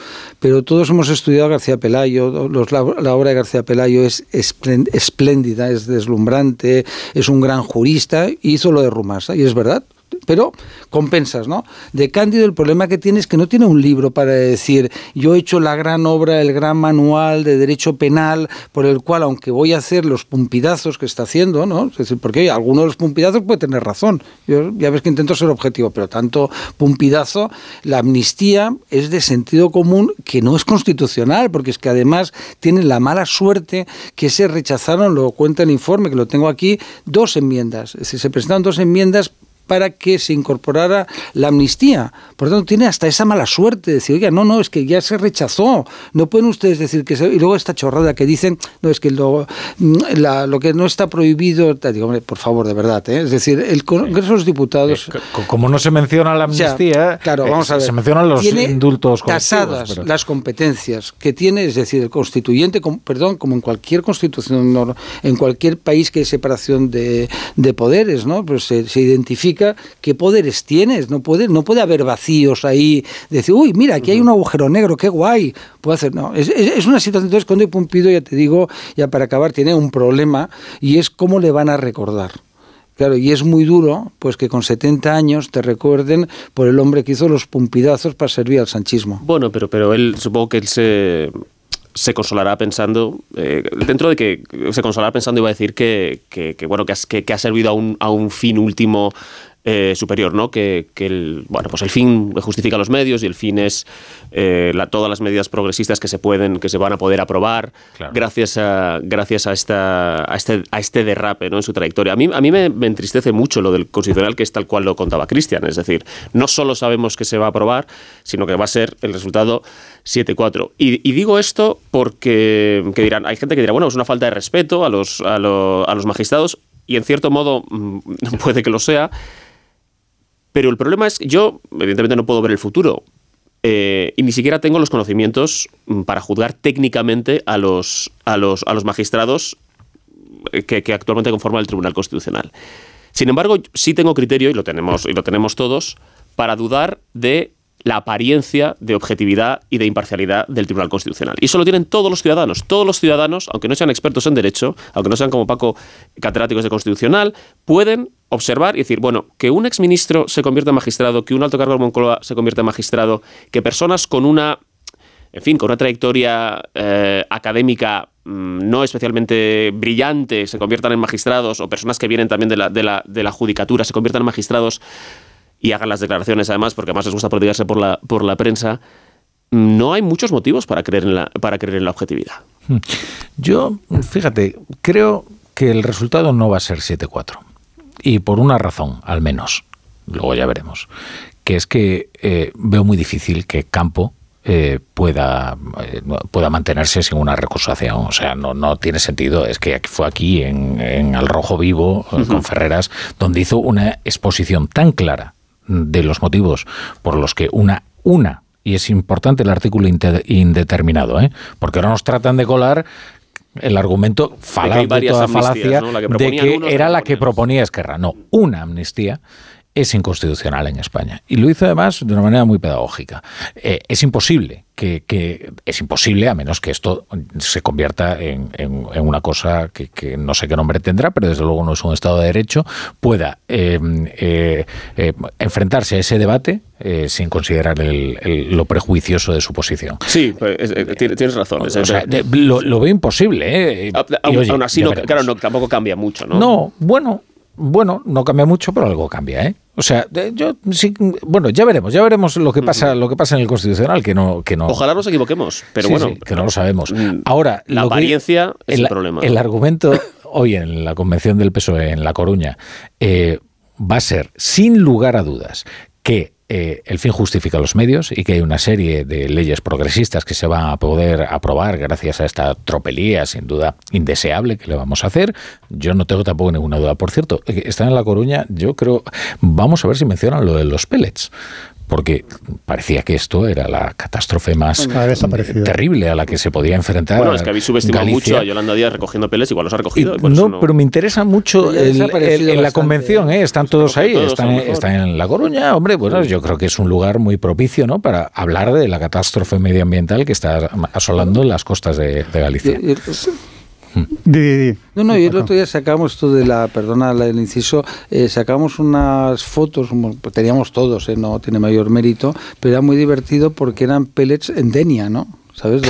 pero todos hemos estudiado García Pelayo, la, la, obra de García Pelayo es espléndida, es deslumbrante, es un gran jurista, hizo lo de Rumasa, y es verdad, pero compensas, ¿no? De Cándido el problema que tiene es que no tiene un libro para decir, yo he hecho la gran obra, el gran manual de derecho penal, por el cual, aunque voy a hacer los pumpidazos que está haciendo, ¿no? Es decir, porque alguno de los pumpidazos puede tener razón. Yo ya ves que intento ser objetivo, pero tanto pumpidazo, la amnistía es de sentido común que no es constitucional, porque es que además tiene la mala suerte que se rechazaron, lo cuenta el informe, que lo tengo aquí, dos enmiendas. Es decir, se presentaron dos enmiendas para que se incorporara la amnistía. Por lo tanto, tiene hasta esa mala suerte de decir, oiga, no, no, es que ya se rechazó. No pueden ustedes decir que se... Y luego esta chorrada que dicen, no, es que lo, mm, lo que no está prohibido... Digo, hombre, por favor, de verdad, ¿eh? Es decir, el Congreso de los Diputados... Eh, como no se menciona la amnistía, claro, vamos a ver, se mencionan los indultos tasadas las competencias que tiene, es decir, el constituyente, perdón, como en cualquier constitución, en cualquier país que hay separación de, de poderes, ¿no? Pues se, se identifica qué poderes tienes. No puede, no puede haber vacíos ahí. Decir, uy, mira, aquí hay un agujero negro, qué guay. Puede hacer, no. Es, una situación. Entonces, cuando Pumpido, ya te digo, ya para acabar, tiene un problema y es cómo le van a recordar. Claro, y es muy duro, pues que con 70 años te recuerden por el hombre que hizo los pumpidazos para servir al sanchismo. Bueno, pero, pero él, supongo que él se, se consolará pensando, eh, dentro de que se consolará pensando, iba a decir que, que, bueno, que, que, ha servido a un, a un fin último eh, superior, ¿no? Que, el, bueno, pues el fin justifica los medios y el fin es eh, todas las medidas progresistas que se pueden, que se van a poder aprobar gracias a gracias a esta a este, a este derrape ¿no? en su trayectoria. A mí, a mí me, entristece mucho lo del constitucional que es tal cual lo contaba Cristian, es decir, no solo sabemos que se va a aprobar, sino que va a ser el resultado 7-4. Y, digo esto porque que dirán, hay gente que dirá, bueno, es una falta de respeto a los, a, a los magistrados, y en cierto modo mm, *laughs* puede que lo sea, pero el problema es que yo, evidentemente, no puedo ver el futuro. Eh, y ni siquiera tengo los conocimientos mm, para juzgar técnicamente a los, a los, a los magistrados eh, que, actualmente conforman el Tribunal Constitucional. Sin embargo, sí tengo criterio, y lo tenemos, y lo tenemos todos, para dudar de la apariencia de objetividad y de imparcialidad del Tribunal Constitucional. Y eso lo tienen todos los ciudadanos. Todos los ciudadanos, aunque no sean expertos en derecho, aunque no sean como Paco catedráticos de constitucional, pueden observar y decir, bueno, que un exministro se convierta en magistrado, que un alto cargo de Moncloa se convierta en magistrado, que personas con una, en fin, con una trayectoria eh, académica mm, no especialmente brillante se conviertan en magistrados, o personas que vienen también de la, de la, de la judicatura se conviertan en magistrados, y hagan las declaraciones además, porque además les gusta prodigarse por la, por la prensa, no hay muchos motivos para creer en la, para creer en la objetividad. Hmm. Yo, fíjate, creo que el resultado no va a ser 7-4. Y por una razón, al menos. Luego ya veremos. Que es que eh, veo muy difícil que Campo eh, pueda, eh, pueda mantenerse sin una recusación. O sea, no, no tiene sentido. Es que fue aquí, en, en Al Rojo Vivo, con Ferreras, donde hizo una exposición tan clara de los motivos por los que una, una, y es importante el artículo indeterminado, ¿eh? porque ahora nos tratan de colar el argumento falaz de, toda falacia de que era la que proponía Esquerra. No, una amnistía es inconstitucional en España. Y lo hizo además de una manera muy pedagógica. Eh, es imposible que, es imposible, a menos que esto se convierta en, una cosa que, no sé qué nombre tendrá, pero desde luego no es un Estado de Derecho, pueda eh, eh, enfrentarse a ese debate sin considerar lo prejuicioso de su posición. Sí, pues, tienes razón. lo, veo imposible. Aún, así, claro, tampoco cambia mucho. ¿no? No, bueno, bueno, no cambia mucho, pero algo cambia, ¿eh? O sea, yo sí, bueno, ya veremos, ya veremos lo que pasa, lo que pasa en el constitucional, que no, que no. Ojalá nos equivoquemos, pero bueno, que no lo sabemos. Mm, Ahora, la apariencia es el, problema. El argumento hoy en la convención del PSOE en La Coruña eh, va a ser, sin lugar a dudas, que eh, el fin justifica los medios y que hay una serie de leyes progresistas que se van a poder aprobar gracias a esta tropelía, sin duda indeseable que le vamos a hacer. Yo no tengo tampoco ninguna duda. Por cierto, eh, están en La Coruña, yo creo, vamos a ver si mencionan lo de los pellets, porque parecía que esto era la catástrofe más terrible a la que se podía enfrentar. Bueno, es que habéis subestimado mucho a Yolanda Díaz recogiendo peles, igual los ha recogido. no, pero me interesa mucho en la convención, ¿eh? están todos ahí, están, en La Coruña, hombre, bueno, yo creo que es un lugar muy propicio ¿no? para hablar de la catástrofe medioambiental que está asolando las costas de, Galicia. No, no, y el otro día sacamos esto de la, perdona el inciso, eh, sacamos unas fotos, teníamos todos, eh, no tiene mayor mérito, pero era muy divertido porque eran pellets en Denia, ¿no? ¿Sabes?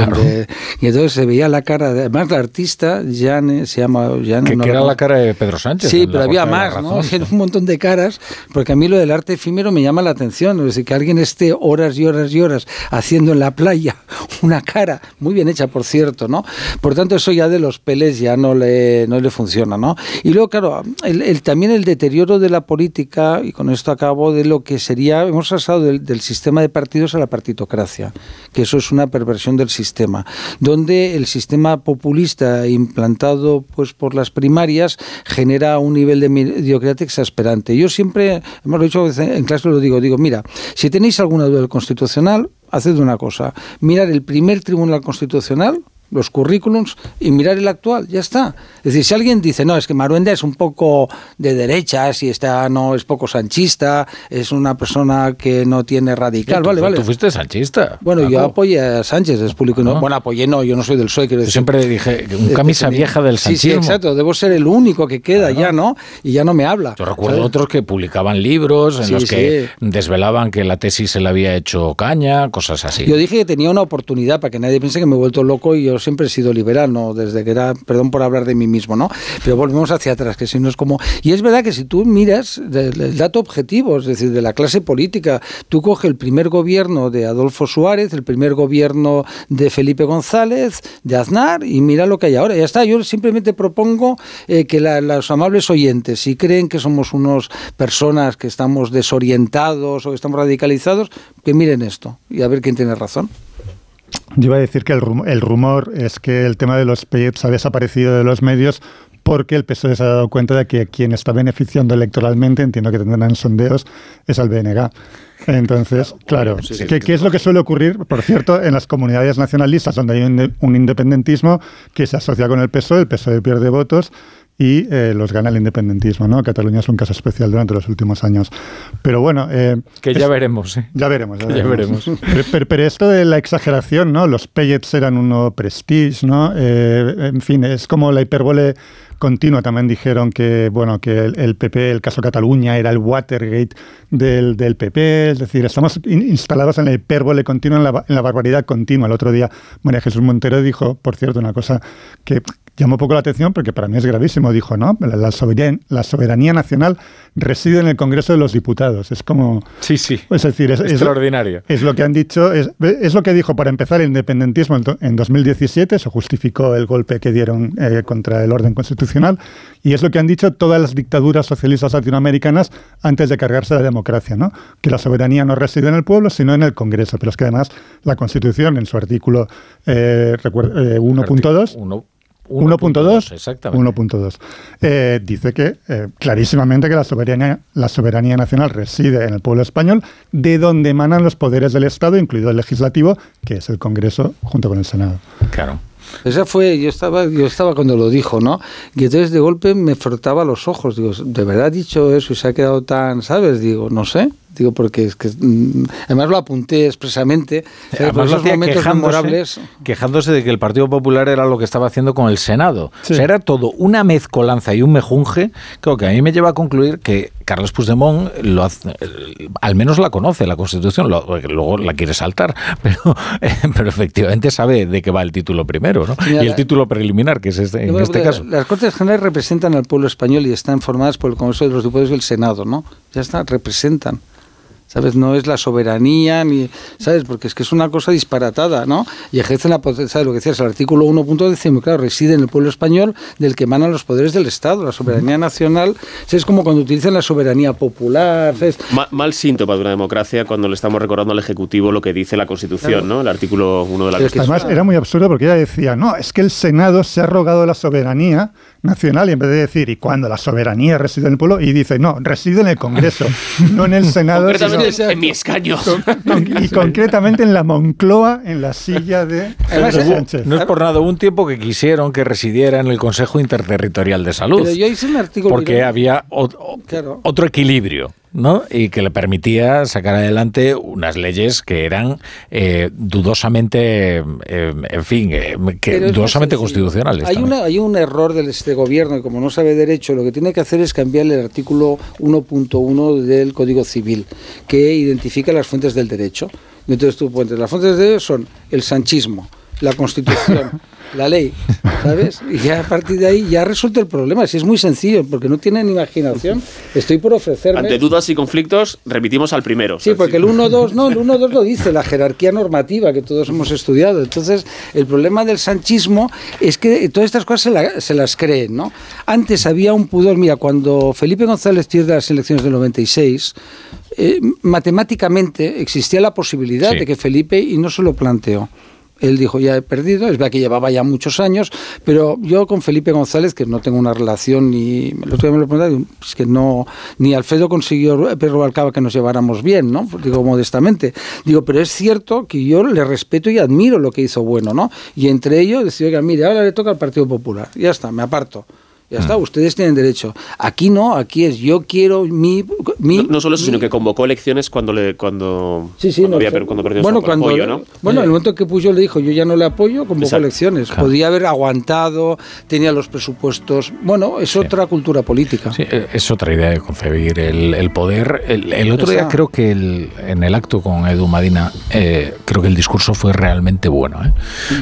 y entonces se veía la cara, de, además la artista, Jane, se llama Jane. Que, era la cara de Pedro Sánchez. Sí, pero había más, ¿no? *laughs* un montón de caras, porque a mí lo del arte efímero me llama la atención, es decir, que alguien esté horas y horas y horas haciendo en la playa *laughs* una cara, muy bien hecha, por cierto, ¿no? Por tanto, eso ya de los peles ya no le, no le funciona, ¿no? Y luego, claro, el, también el deterioro de la política, y con esto acabo, de lo que sería, hemos pasado del, del sistema de partidos a la partitocracia, que eso es una perversión del sistema, donde el sistema populista implantado pues por las primarias genera un nivel de mediocridad exasperante. Yo siempre, hemos dicho en clase, lo digo, digo, mira, si tenéis alguna duda del constitucional, haced una cosa, mirar el primer tribunal constitucional, los currículums y mirar el actual, ya está. Es decir, si alguien dice, no, es que Maruenda es un poco de derecha, si está, no es poco sanchista, es una persona que no tiene radical, vale, vale. Tú fuiste sanchista. Bueno, yo apoyé a Sánchez, es público. No. Bueno, apoyé, no, yo no soy del PSOE, quiero decir. siempre dije, un camisa vieja del sanchismo. Sí, sí, exacto, debo ser el único que queda ya, ¿no? Y ya no me habla. Yo recuerdo otros que publicaban libros en los que desvelaban que la tesis se le había hecho caña, cosas así. Yo dije que tenía una oportunidad para que nadie piense que me he vuelto loco y yo siempre he sido liberal, no desde que era, perdón por hablar de mí mismo, ¿no? Pero volvemos hacia atrás, que si no es como... Y es verdad que si tú miras el dato objetivo, es decir, de la clase política, tú coges el primer gobierno de Adolfo Suárez, el primer gobierno de Felipe González, de Aznar, y mira lo que hay ahora. Ya está, yo simplemente propongo eh, que los amables oyentes, si creen que somos unos personas que estamos desorientados o que estamos radicalizados, que miren esto y a ver quién tiene razón. Yo iba a decir que el, rumor, es que el tema de los pellets ha desaparecido de los medios porque el PSOE se ha dado cuenta de que quien está beneficiando electoralmente, entiendo que tendrán sondeos, es al BNG. Entonces, *laughs* claro, ¿qué, es lo que suele ocurrir, por cierto, en las comunidades nacionalistas, donde hay un, independentismo que se asocia con el PSOE, el PSOE pierde votos y eh, los gana el independentismo. ¿no? Cataluña es un caso especial durante los últimos años. Pero bueno... Eh, que ya veremos. ¿eh? Ya veremos. Ya, veremos. *laughs* Pero, esto de la exageración, ¿no? Los pellets eran uno prestige, ¿no? en fin, es como la hipérbole continua. También dijeron que, bueno, que el, PP, el caso Cataluña, era el Watergate del, del PP. Es decir, estamos instalados en la hipérbole continua, en la, en la barbaridad continua. El otro día María Jesús Montero dijo, por cierto, una cosa que llamó poco la atención porque para mí es gravísimo. Dijo, no, la soberanía, la soberanía nacional reside en el Congreso de los Diputados. Es como... Sí, sí. Es decir, es, extraordinario. Es, lo que han dicho, es, es, lo que dijo para empezar el independentismo en, 2017, se justificó el golpe que dieron eh, contra el orden constitucional, y es lo que han dicho todas las dictaduras socialistas latinoamericanas antes de cargarse la democracia, ¿no? que la soberanía no reside en el pueblo, sino en el Congreso. Pero es que además la Constitución, en su artículo eh, 1.2, 1.2, exactamente. 1.2. Eh, dice que eh, clarísimamente que la soberanía, la soberanía nacional reside en el pueblo español, de donde emanan los poderes del Estado, incluido el legislativo, que es el Congreso junto con el Senado. Claro. Esa fue, yo estaba, yo estaba cuando lo dijo, ¿no? Y entonces de golpe me frotaba los ojos. Digo, ¿de verdad ha dicho eso y se ha quedado tan, ¿sabes? Digo, no sé digo porque es que mm, además lo apunté expresamente además esos momentos quejándose, quejándose de que el Partido Popular era lo que estaba haciendo con el Senado o sea, era todo una mezcolanza y un mejunje creo que a mí me lleva a concluir que Carlos Puigdemont lo hace, al menos la conoce la Constitución luego la quiere saltar *laughs* pero, pero efectivamente sabe de qué va el título primero ¿no? y el título preliminar que es este, en este caso las Cortes Generales representan al pueblo español y están formadas por el Congreso de los Diputados y el Senado ¿no? ya está, representan ¿sabes? No es la soberanía, ni, ¿sabes? Porque es que es una cosa disparatada, ¿no? Y ejercen la potencia, Lo que decías, el artículo 1.10, claro, reside en el pueblo español del que emanan los poderes del Estado, la soberanía nacional. Es como cuando utilizan la soberanía popular, ¿sabes? Mal, síntoma de una democracia cuando le estamos recordando al Ejecutivo lo que dice la Constitución, ¿no? El artículo 1 de la Constitución. Además, era muy absurdo porque ella decía, no, es que el Senado se ha rogado la soberanía nacional y en vez de decir, ¿y cuando la soberanía reside en el pueblo? Y dice, no, reside en el Congreso, no en el *laughs* Senado. en mi escaño. y concretamente en la Moncloa, en la silla de Sánchez. No es por nada, hubo un tiempo que quisieron que residiera en el Consejo Interterritorial de Salud. Pero yo hice un artículo. Porque había otro equilibrio. ¿No? Y que le permitía sacar adelante unas leyes que eran eh, dudosamente, eh, en fin, eh, que dudosamente constitucionales. Hay, una, hay un error de este gobierno, y como no sabe derecho, lo que tiene que hacer es cambiar el artículo 1.1 del Código Civil, que identifica las fuentes del derecho. Entonces tú puentes, las fuentes del derecho son el sanchismo, la Constitución. *laughs* la ley, ¿sabes? Y ya a partir de ahí ya resuelto el problema. Si es muy sencillo, porque no tienen imaginación, estoy por ofrecerme. Ante dudas y conflictos, remitimos al primero. Sí, porque el 1-2, no, el 1-2 lo dice, la jerarquía normativa que todos hemos estudiado. Entonces, el problema del sanchismo es que todas estas cosas se, las creen, ¿no? Antes había un pudor, mira, cuando Felipe González pierde las elecciones del 96, eh, matemáticamente existía la posibilidad de que Felipe, y no se lo planteó, él dijo, ya he perdido, es verdad que llevaba ya muchos años, pero yo con Felipe González, que no tengo una relación ni, me lo es que no, ni Alfredo consiguió, Pedro Balcaba, que nos lleváramos bien, ¿no? Digo, modestamente. Digo, pero es cierto que yo le respeto y admiro lo que hizo bueno, ¿no? Y entre ellos decía, oiga, mire, ahora le toca al Partido Popular, ya está, me aparto. Ya está, mm. ustedes tienen derecho. Aquí no, aquí es yo quiero mi... no, solo eso, sino que convocó elecciones cuando le cuando, sí, sí, cuando, perdió bueno, su apoyo, ¿no? Bueno, en el momento que Puyol le dijo yo ya no le apoyo, convocó elecciones. Podía haber aguantado, tenía los presupuestos... Bueno, es otra cultura política. Sí, e, es otra idea de concebir el, poder. El, otro día creo que en el acto con Edu Madina, eh, creo que el discurso fue realmente bueno. ¿eh?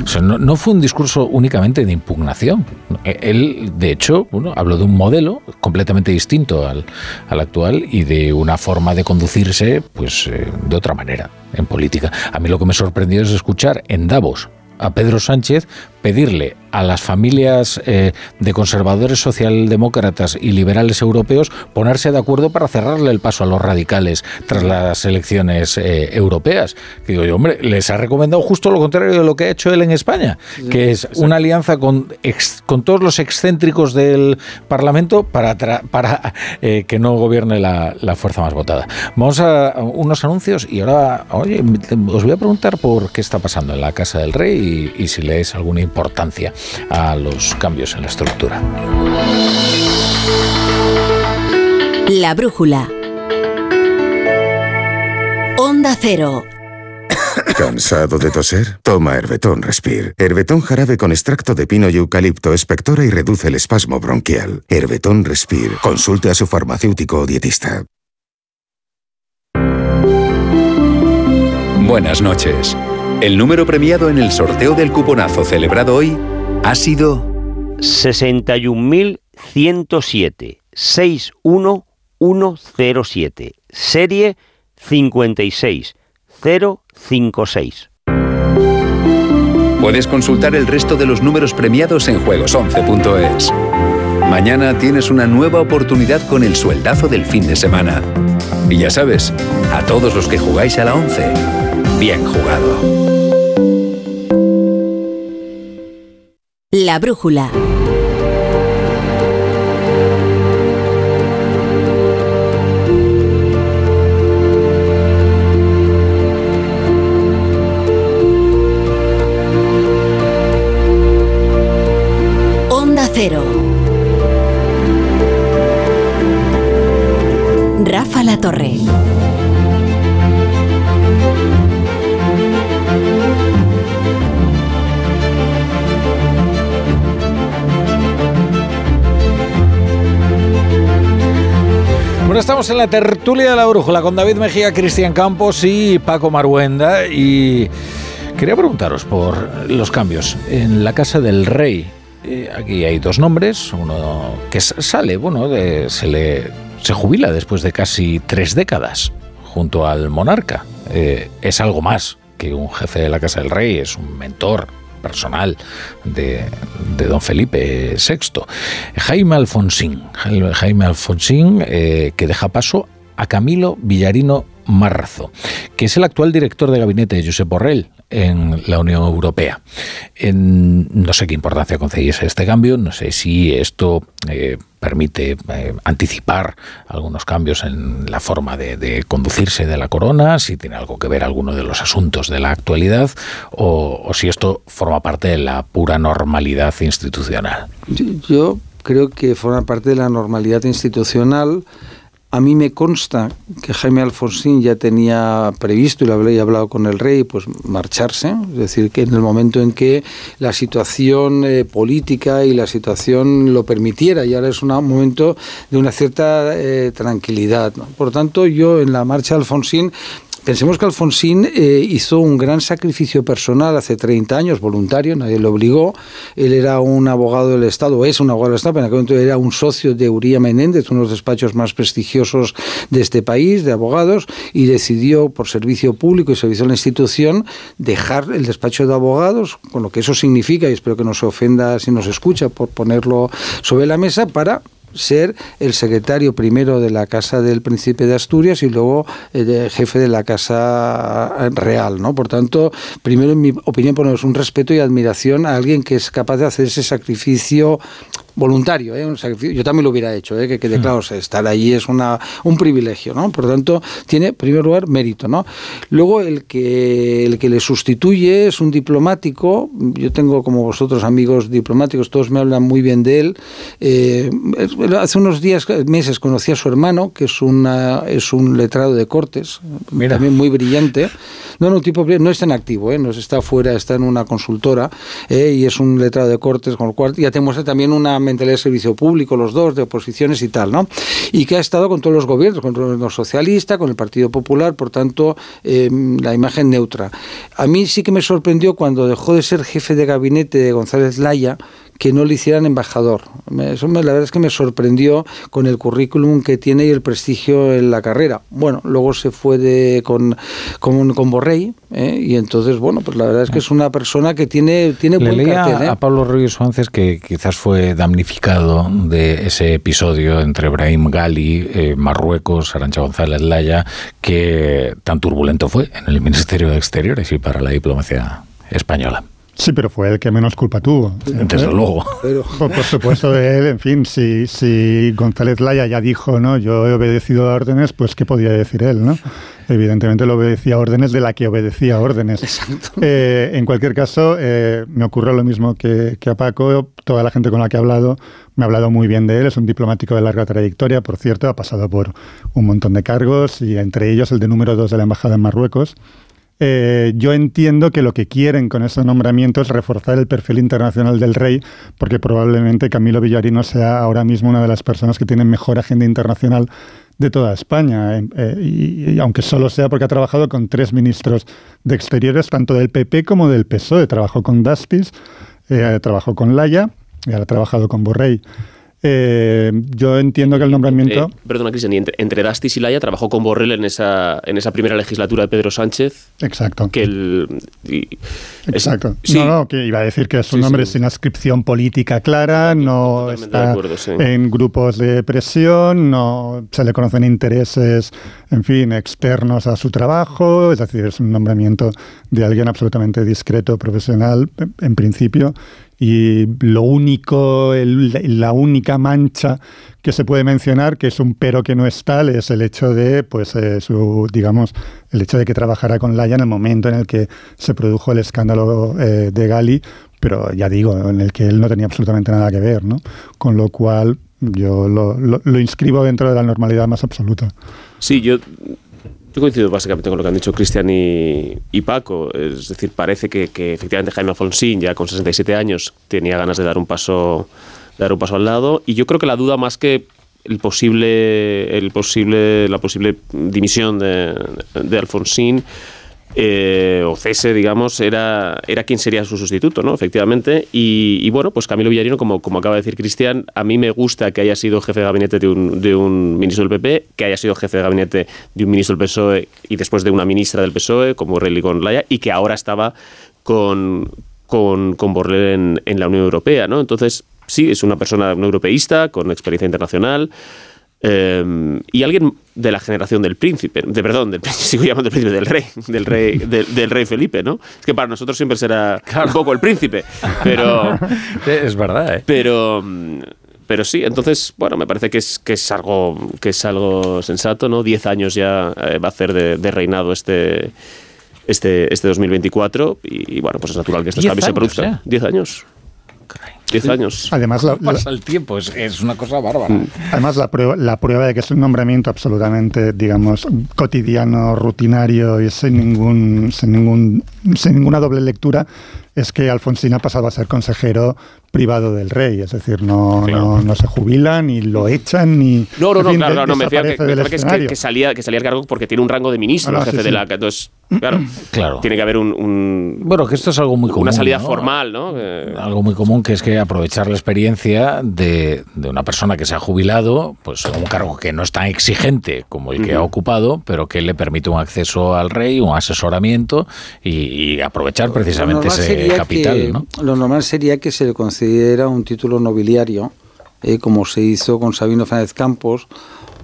O sea, no, no fue un discurso únicamente de impugnación. E, él, de hecho, hablo de un modelo completamente distinto al, actual y de una forma de conducirse pues eh, de otra manera en política. A mí lo que me sorprendió es escuchar en Davos a Pedro Sánchez pedirle a las familias eh, de conservadores socialdemócratas y liberales europeos ponerse de acuerdo para cerrarle el paso a los radicales tras las elecciones eh, europeas. Que digo yo, hombre, les ha recomendado justo lo contrario de lo que ha hecho él en España, que es una alianza con, con todos los excéntricos del Parlamento para, para eh, que no gobierne la, fuerza más votada. Vamos a unos anuncios y ahora, oye, os voy a preguntar por qué está pasando en la Casa del Rey y, y si lees alguna importancia a los cambios en la estructura. La brújula. Onda Cero. ¿Cansado de toser? Toma Herbetón Respire. Herbetón jarabe con extracto de pino y eucalipto espectora y reduce el espasmo bronquial. Herbetón Respire. Consulte a su farmacéutico o dietista. Buenas noches. El número premiado en el sorteo del cuponazo celebrado hoy ha sido 61.107 61107 serie 56056. Puedes consultar el resto de los números premiados en juegos11.es. Mañana tienes una nueva oportunidad con el sueldazo del fin de semana. Y ya sabes, a todos los que jugáis a la 11, bien jugado. La brújula. Onda Cero. Rafa La Torre. Estamos en la tertulia de la brújula con David Mejía, Cristian Campos y Paco Maruenda. Y quería preguntaros por los cambios en la Casa del Rey. Eh, aquí hay dos nombres, uno que sale, bueno, se le se jubila después de casi tres décadas junto al monarca. Eh, es algo más que un jefe de la Casa del Rey, es un mentor, personal de, don Felipe VI. Jaime Alfonsín, Jaime Alfonsín eh, que deja paso a Camilo Villarino Marrazo, que es el actual director de gabinete de Josep Borrell en la Unión Europea. no sé qué importancia concedéis a este cambio, no sé si esto eh, permite eh, anticipar algunos cambios en la forma de, conducirse de la corona, si tiene algo que ver alguno de los asuntos de la actualidad o, si esto forma parte de la pura normalidad institucional. Yo creo que forma parte de la normalidad institucional A mí me consta que Jaime Alfonsín ya tenía previsto y lo había hablado con el rey, pues marcharse, es decir, que en el momento en que la situación eh, política y la situación lo permitiera, y ahora es un momento de una cierta eh, tranquilidad. Por tanto, yo en la marcha de Alfonsín Pensemos que Alfonsín eh, hizo un gran sacrificio personal hace 30 años, voluntario, nadie lo obligó. Él era un abogado del Estado, es un abogado del Estado, en aquel momento era un socio de Uría Menéndez, uno de los despachos más prestigiosos de este país, de abogados, y decidió, por servicio público y servicio a la institución, dejar el despacho de abogados, con lo que eso significa, y espero que no se ofenda si nos escucha por ponerlo sobre la mesa, para ser el secretario primero de la Casa del Príncipe de Asturias y luego el jefe de la Casa Real, ¿no? Por tanto, primero en mi opinión ponemos un respeto y admiración a alguien que es capaz de hacer ese sacrificio voluntario, ¿eh? yo también lo hubiera hecho, ¿eh? que quede claro, estar allí es una, un privilegio, ¿no? Por lo tanto, tiene, en primer lugar, mérito, ¿no? Luego, el que, el que le sustituye es un diplomático, yo tengo como vosotros amigos diplomáticos, todos me hablan muy bien de él, eh, hace unos días, meses, conocí a su hermano, que es, una, es un letrado de Cortes, también muy brillante, no, no, tipo, no está en activo, ¿eh? no está fuera, está en una consultora, ¿eh? y es un letrado de Cortes, con lo cual ya tenemos también una de servicio público, los dos, de oposiciones y tal, ¿no? Y que ha estado con todos los gobiernos, con el gobierno socialista, con el Partido Popular, por tanto, em, la imagen neutra. A mí sí que me sorprendió cuando dejó de ser jefe de gabinete de González Laya, que no le hicieran embajador. Eso la verdad es que me sorprendió con el currículum que tiene y el prestigio en la carrera. Bueno, luego se fue de, con, con, con Borrell ¿eh? y entonces, bueno, pues la verdad es que es una persona que tiene, tiene le buen leía cartel, ¿eh? a Pablo Ruiz Suárez que quizás fue damnificado de ese episodio entre Brahim Gali, eh, Marruecos, Arancha González Laya, que tan turbulento fue en el Ministerio de Exteriores y para la diplomacia española. Sí, pero fue el que menos culpa tuvo. Desde luego. Por, por supuesto de él, en fin, si, si González Laya ya dijo, ¿no? Yo he obedecido a órdenes, pues ¿qué podía decir él, no? Evidentemente lo obedecía a órdenes de la que obedecía órdenes. Eh, en cualquier caso, eh, me ocurre lo mismo que, que a Paco. Toda la gente con la que he hablado me ha hablado muy bien de él. Es un diplomático de larga trayectoria, por cierto, ha pasado por un montón de cargos y entre ellos el de número dos de la Embajada en Marruecos. Eh, yo entiendo que lo que quieren con ese nombramiento es reforzar el perfil internacional del rey, porque probablemente Camilo Villarino sea ahora mismo una de las personas que tienen mejor agenda internacional de toda España, eh, eh, y, aunque solo sea porque ha trabajado con tres ministros de Exteriores, tanto del PP como del PSOE. Trabajó con Daspis, eh, trabajó con Laya y ahora ha trabajado con Borrell. Eh, yo entiendo que el nombramiento... Eh, perdona, Cristian, y entre, entre Dastis y Laya trabajó con Borrell en esa, en esa primera legislatura de Pedro Sánchez. Exacto. Que el, y- es- Exacto. sí. No, no, que iba a decir que es un Sí, hombre sí. sin adscripción política clara, no está acuerdo, en grupos de presión, no se le conocen intereses, en fin, externos a su trabajo, es decir, es un nombramiento de alguien absolutamente discreto, profesional, en principio, y lo único, el- la única mancha que se puede mencionar, que es un pero que no es tal, es el hecho de, pues, eh, su, digamos, el hecho de que trabajara con Laia en el momento en el que se produjo el escándalo eh, de Gali, pero ya digo, en el que él no tenía absolutamente nada que ver, ¿no? Con lo cual yo lo, lo- lo inscribo dentro de la normalidad más absoluta. Sí, yo, yo coincido básicamente con lo que han dicho Cristian y, Paco. Es decir, parece que, efectivamente Jaime Alfonsín, ya con 67 años, tenía ganas de dar un paso, dar un paso al lado. Y yo creo que la duda más que el posible, el posible, la posible dimisión de, de Alfonsín eh, o cese, digamos, era, era quién sería su sustituto, ¿no? Efectivamente. Y, bueno, pues Camilo Villarino, como, como acaba de decir Cristian, a mí me gusta que haya sido jefe de gabinete de un, un ministro del PP, que haya sido jefe de gabinete de un ministro del PSOE y después de una ministra del PSOE, como Relly Laya, y que ahora estaba con, con, con Borrell en, la Unión Europea, ¿no? Entonces, sí, es una persona no europeísta, con experiencia internacional. Eh, y alguien de la generación del príncipe, de perdón, del, *laughs* sigo llamando el príncipe del rey, del rey, del, del rey Felipe, ¿no? Es que para nosotros siempre será un poco el príncipe, pero *laughs* es verdad, ¿eh? pero mm, pero sí, entonces, bueno, me parece que es, que es algo que es algo sensato, ¿no? Diez años ya eh, va a hacer de, de reinado este este este 2024 y, y, bueno, pues es natural que estos cambios se produzcan. Diez años. 10 años. Además, la, la- Pasa el tiempo, es, es una cosa bárbara. Además, la prueba, la prueba de que es un nombramiento absolutamente, digamos, cotidiano, rutinario y sin, ningún, sin, ningún, sin ninguna doble lectura es que Alfonsín ha pasado a ser consejero privado del rey. Es decir, no, no, no se jubila, ni lo echan, ni. No, no, no, fin, claro, de- claro, no, me refiero que, que, es que- salía, que salía al cargo porque tiene un rango de ministro, Ah, jefe sí, de sí. la... Entonces, claro, Claro. tiene que haber un, un- Bueno, que esto es algo muy común. una salida ¿no? formal, ¿no? Eh, Algo muy común que es que aprovechar la experiencia de, de una persona que se ha jubilado, pues un cargo que no es tan exigente como el que ha Ujú. ocupado, pero que le permite un acceso al rey, un asesoramiento y, y aprovechar precisamente ese capital, que- ¿no? Lo normal sería que se le concediera un título nobiliario, eh, como se hizo con Sabino Fernández Campos,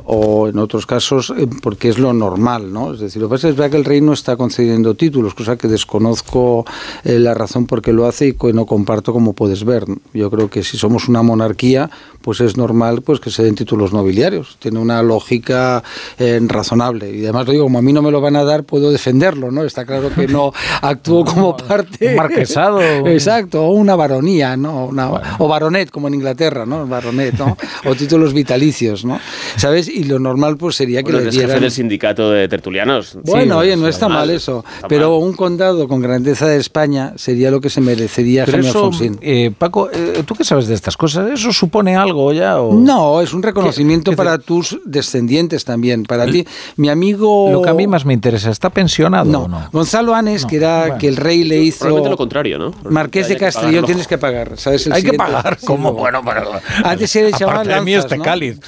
o en otros casos, eh, porque es lo normal, ¿no? Es decir, lo que pasa es que el rey no está concediendo títulos, cosa que desconozco eh, la razón por qué lo hace y que no comparto como puedes ver. Yo creo que si somos una monarquía, pues es normal pues que se den títulos nobiliarios. Tiene una lógica eh, razonable. Y además lo digo, como a mí no me lo van a dar, puedo defenderlo, ¿no? Está claro que no *laughs* actúo como parte. Un marquesado. *laughs* Exacto, o una baronía, ¿no? Una- O baronet, como en Inglaterra, ¿no? Baronet, ¿no? O títulos vitalicios, ¿no? ¿Sabes? Y lo normal pues sería que bueno, le jefe dieran... del sindicato de tertulianos. Bueno, oye, no está mal eso. Pero un condado con grandeza de España sería lo que se merecería Jaime Alfonsín. eh, Paco, eh, ¿tú qué sabes de estas cosas? ¿Eso supone algo ya? O... No, es un reconocimiento para tus descendientes también. Para ti, mi amigo... Lo que a mí más me interesa, ¿está pensionado No, o no? Gonzalo Anes, No, que era bueno. que el rey le hizo... Probablemente lo contrario, ¿no? Marqués de Castellón tienes que pagar, ¿sabes? El Hay que pagar, Sí, ¿cómo? Bueno, pero... Antes le llamaban Aparte de mí este ¿no? cáliz.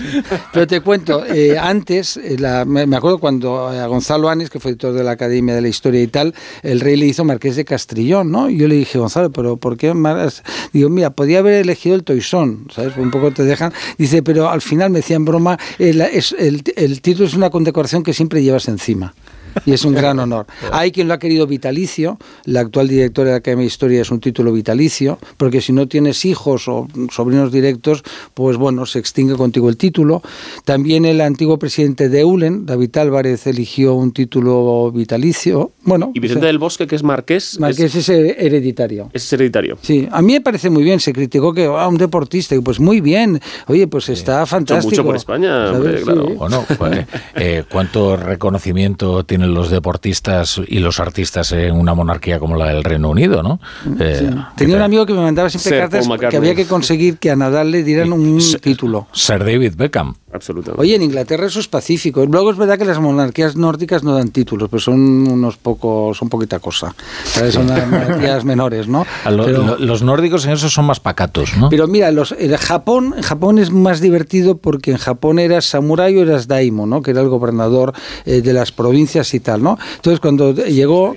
Pero te cuento, eh, antes, eh, la- me, me acuerdo cuando a Gonzalo Anes, que fue editor de la Academia de la Historia y tal, el rey le hizo Marqués de Castrillón, ¿no? Y yo le dije, Gonzalo, ¿pero por qué? Mar-?" Digo, mira, podía haber elegido el Toisón, ¿sabes? Un poco te dejan. Dice, pero al final me decía en broma, eh, la- es- el, el título es una condecoración que siempre llevas encima. *laughs* Y es un gran honor. Hay quien lo ha querido vitalicio. La actual directora de la Academia de Historia es un título vitalicio, porque si no tienes hijos o sobrinos directos, pues bueno, se extingue contigo el título. También el antiguo presidente de Eulen, David Álvarez, eligió un título vitalicio. Bueno, Y Vicente o sea, del Bosque, que es marqués, Marqués es hereditario. es, es hereditario. Sí, a mí me parece muy bien. Se criticó que ah, un deportista, y pues muy bien. Oye, pues está hecho fantástico. mucho por España, hombre, claro. Sí. Bueno, pues, eh, ¿cuánto reconocimiento tienen los deportistas y los artistas en una monarquía como la del Reino Unido, no? Eh, Sí. Tenía un amigo que me mandaba siempre cartas que había que conseguir que a Nadal le dieran un título. Sir David Beckham. Absolutamente. Oye, en Inglaterra eso es pacífico. Luego es verdad que las monarquías nórdicas no dan títulos, pero son unos pocos, son poquita cosa. ¿Sabes? Son las monarquías menores, ¿no? A lo- Pero- lo- los nórdicos en eso son más pacatos, ¿no? Pero mira, los, el Japón, en Japón es más divertido porque en Japón eras samurái o eras daimo, ¿no? Que era el gobernador eh, de las provincias y tal, ¿no? Entonces cuando llegó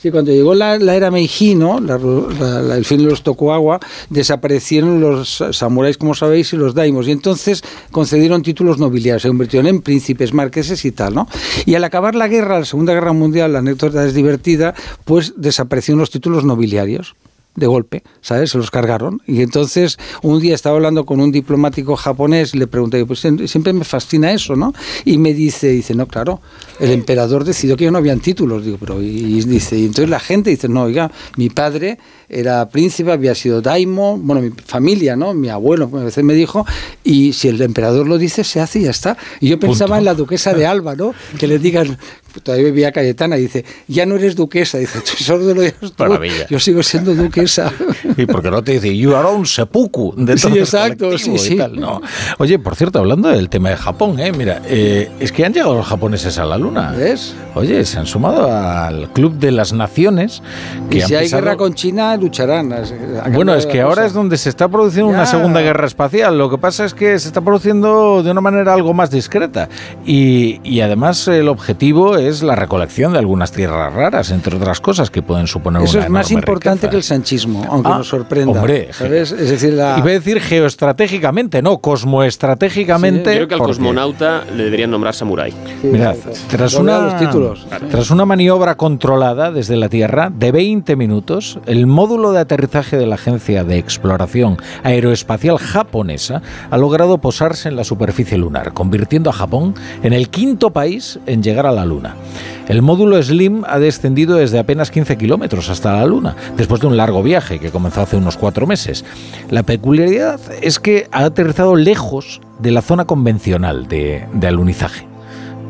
Sí, cuando llegó la, era Meiji, ¿no? La- el fin de los Tokugawa, desaparecieron los samuráis, como sabéis, y los daimos. Y entonces concedieron títulos nobiliarios, se convirtieron en príncipes, marqueses y tal, ¿no? Y al acabar la guerra, la Segunda Guerra Mundial, la anécdota es divertida, pues desaparecieron los títulos nobiliarios de golpe, ¿sabes? Se los cargaron. Y entonces un día estaba hablando con un diplomático japonés y le pregunté, pues sie- siempre me fascina eso, ¿no? Y me dice, dice, no, claro, el emperador decidió que ya no habían títulos. Digo, pero, y, y dice, y entonces la gente dice, no, oiga, mi padre era príncipe, había sido daimo, bueno, mi familia, ¿no? Mi abuelo, a veces me dijo, y si el emperador lo dice, se hace y ya está. Y yo pensaba en la duquesa de Alba, ¿no? Que le digan, todavía vivía Cayetana, y dice, ya no eres duquesa, dice, solo lo digas tú, yo sigo siendo duquesa. *laughs* Y porque no te dice, you are un seppuku. De Sí, todo el exacto, colectivo sí, y sí. tal, ¿no? Oye, por cierto, hablando del tema de Japón, ¿eh? mira, eh, es que han llegado los japoneses a la luna. ¿Ves? Oye, se han sumado al Club de las Naciones. Que Y si han hay pisado- guerra con China, lucharán. Ha Bueno, es que ahora cosa. es donde se está produciendo una Ya. segunda guerra espacial. Lo que pasa es que se está produciendo de una manera algo más discreta. Y, y además el objetivo es la recolección de algunas tierras raras, entre otras cosas que pueden suponer Eso una es más importante riqueza. que el sanchismo, aunque Ah, nos sorprenda. hombre, ¿sabes? Es decir, la... Iba a decir geoestratégicamente, no, cosmoestratégicamente. Yo creo que al porque- cosmonauta le deberían nombrar samurái. Mirad, tras Doble a una, los títulos. tras una maniobra controlada desde la Tierra de 20 minutos, el módulo de aterrizaje de la Agencia de Exploración Aeroespacial Japonesa ha logrado posarse en la superficie lunar, convirtiendo a Japón en el quinto país en llegar a la Luna. Luna. El módulo Slim ha descendido desde apenas 15 kilómetros hasta la Luna, después de un largo viaje que comenzó hace unos cuatro meses. La peculiaridad es que ha aterrizado lejos de la zona convencional de, de alunizaje,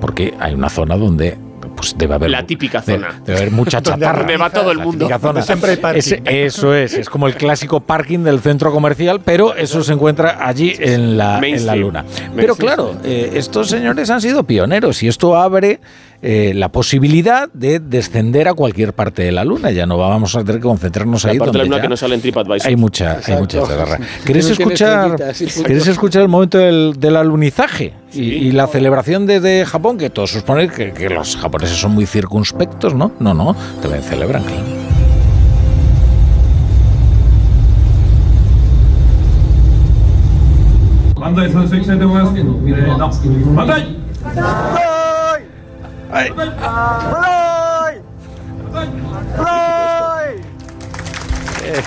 porque hay una zona donde pues debe haber La típica debe- zona. Debe, haber mucha *laughs* chatarra. Donde va todo el mundo. típica zona. Donde siempre hay parking. Ese- eso es, es como el clásico parking del centro comercial, pero eso se encuentra allí en la, en la Mainstream. luna. Pero claro, eh, estos señores han sido pioneros y esto abre eh, la posibilidad de descender a cualquier parte de la luna. Ya no vamos a tener que concentrarnos La ahí parte de la donde luna ya que no sale en TripAdvisor. hay mucha, hay mucha chatarra. *laughs* Que ¿Quieres no tiene escuchar, estrellitas y punto. ¿quieres escuchar el momento del, del alunizaje y, y la celebración de, de Japón? Que todos suponen que, que los japoneses son muy circunspectos, ¿no? No, no, también celebran, claro. 万 Ay. ¡Ay! ¡Ay! Eh.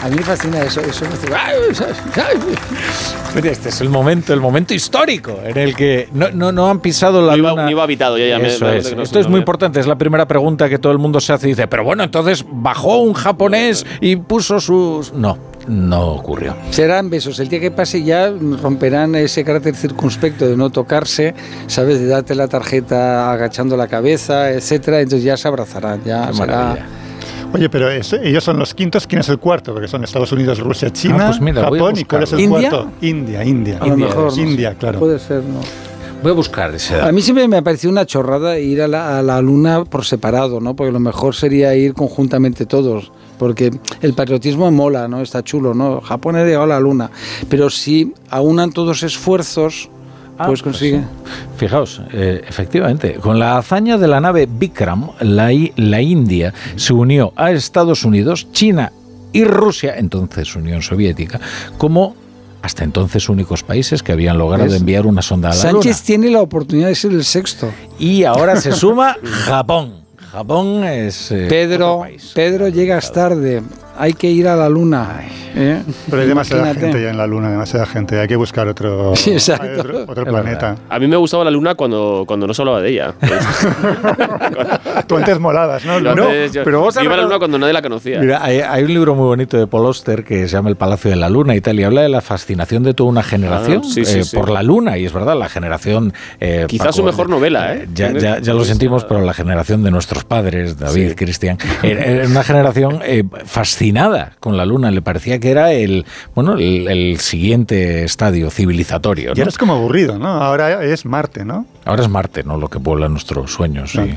A mí me fascina eso. eso me... este es el momento, el momento histórico en el que no, no, no han pisado la luna. Ni va habitado, ya, ya me, es. no Esto es muy importante, es la primera pregunta que todo el mundo se hace y dice, pero bueno, entonces bajó un japonés y puso sus... No no ocurrió. Serán besos. El día que pase ya romperán ese carácter circunspecto de no tocarse, ¿sabes? De darte la tarjeta agachando la cabeza, etcétera. Entonces ya se abrazarán. Ya Qué será. maravilla. Oye, pero es- ellos son los quintos. ¿Quién es el cuarto? Porque son Estados Unidos, Rusia, China, Ah, pues mira, voy a Japón. ¿Y cuál es el. ¿India? cuarto? India, India. A lo mejor. no. India, claro. Puede ser, ¿no? Voy a buscar ese dato. A mí siempre me ha parecido una chorrada ir a la, a la luna por separado, ¿no? Porque lo mejor sería ir conjuntamente todos. Porque el patriotismo mola, ¿no? Está chulo, ¿no? Japón ha llegado a la luna. Pero si aunan todos esfuerzos, Ah, pues pues consigue. Fijaos, eh, efectivamente, con la hazaña de la nave Vikram, la, I- la India se unió a Estados Unidos, China y Rusia, entonces Unión Soviética, como hasta entonces únicos países que habían logrado enviar una sonda a la Sánchez Luna. tiene la oportunidad de ser el sexto. Y ahora se *laughs* suma Japón. Japón es... eh, Pedro, Pedro llegas tarde. Hay que ir a la luna. ¿eh? Pero hay demasiada Imagínate. gente ya en la Luna, demasiada gente. Hay que buscar otro, *laughs* Sí, otro, planeta. A mí me gustaba la luna cuando, cuando no se hablaba de ella. Tú antes molabas, ¿no? No, yo- pero vos yo iba a la luna cuando nadie la conocía. Mira, hay, hay un libro muy bonito de Paul Auster que se llama El Palacio de la Luna y tal, y habla de la fascinación de toda una generación Ah, sí, sí, eh, sí. por la Luna, y es verdad, la generación... eh, Quizás su mejor novela, ¿eh? Ya, ya- ya lo sentimos, pero la generación de nuestros padres, David, Sí. Cristian, era una generación eh, fascinada con la Luna, le parecía que era el, bueno, el, el siguiente estadio civilizatorio. Y ¿no? ahora es como aburrido, ¿no? Ahora es Marte, ¿no? Ahora es Marte, ¿no? Lo que puebla nuestros sueños, sí.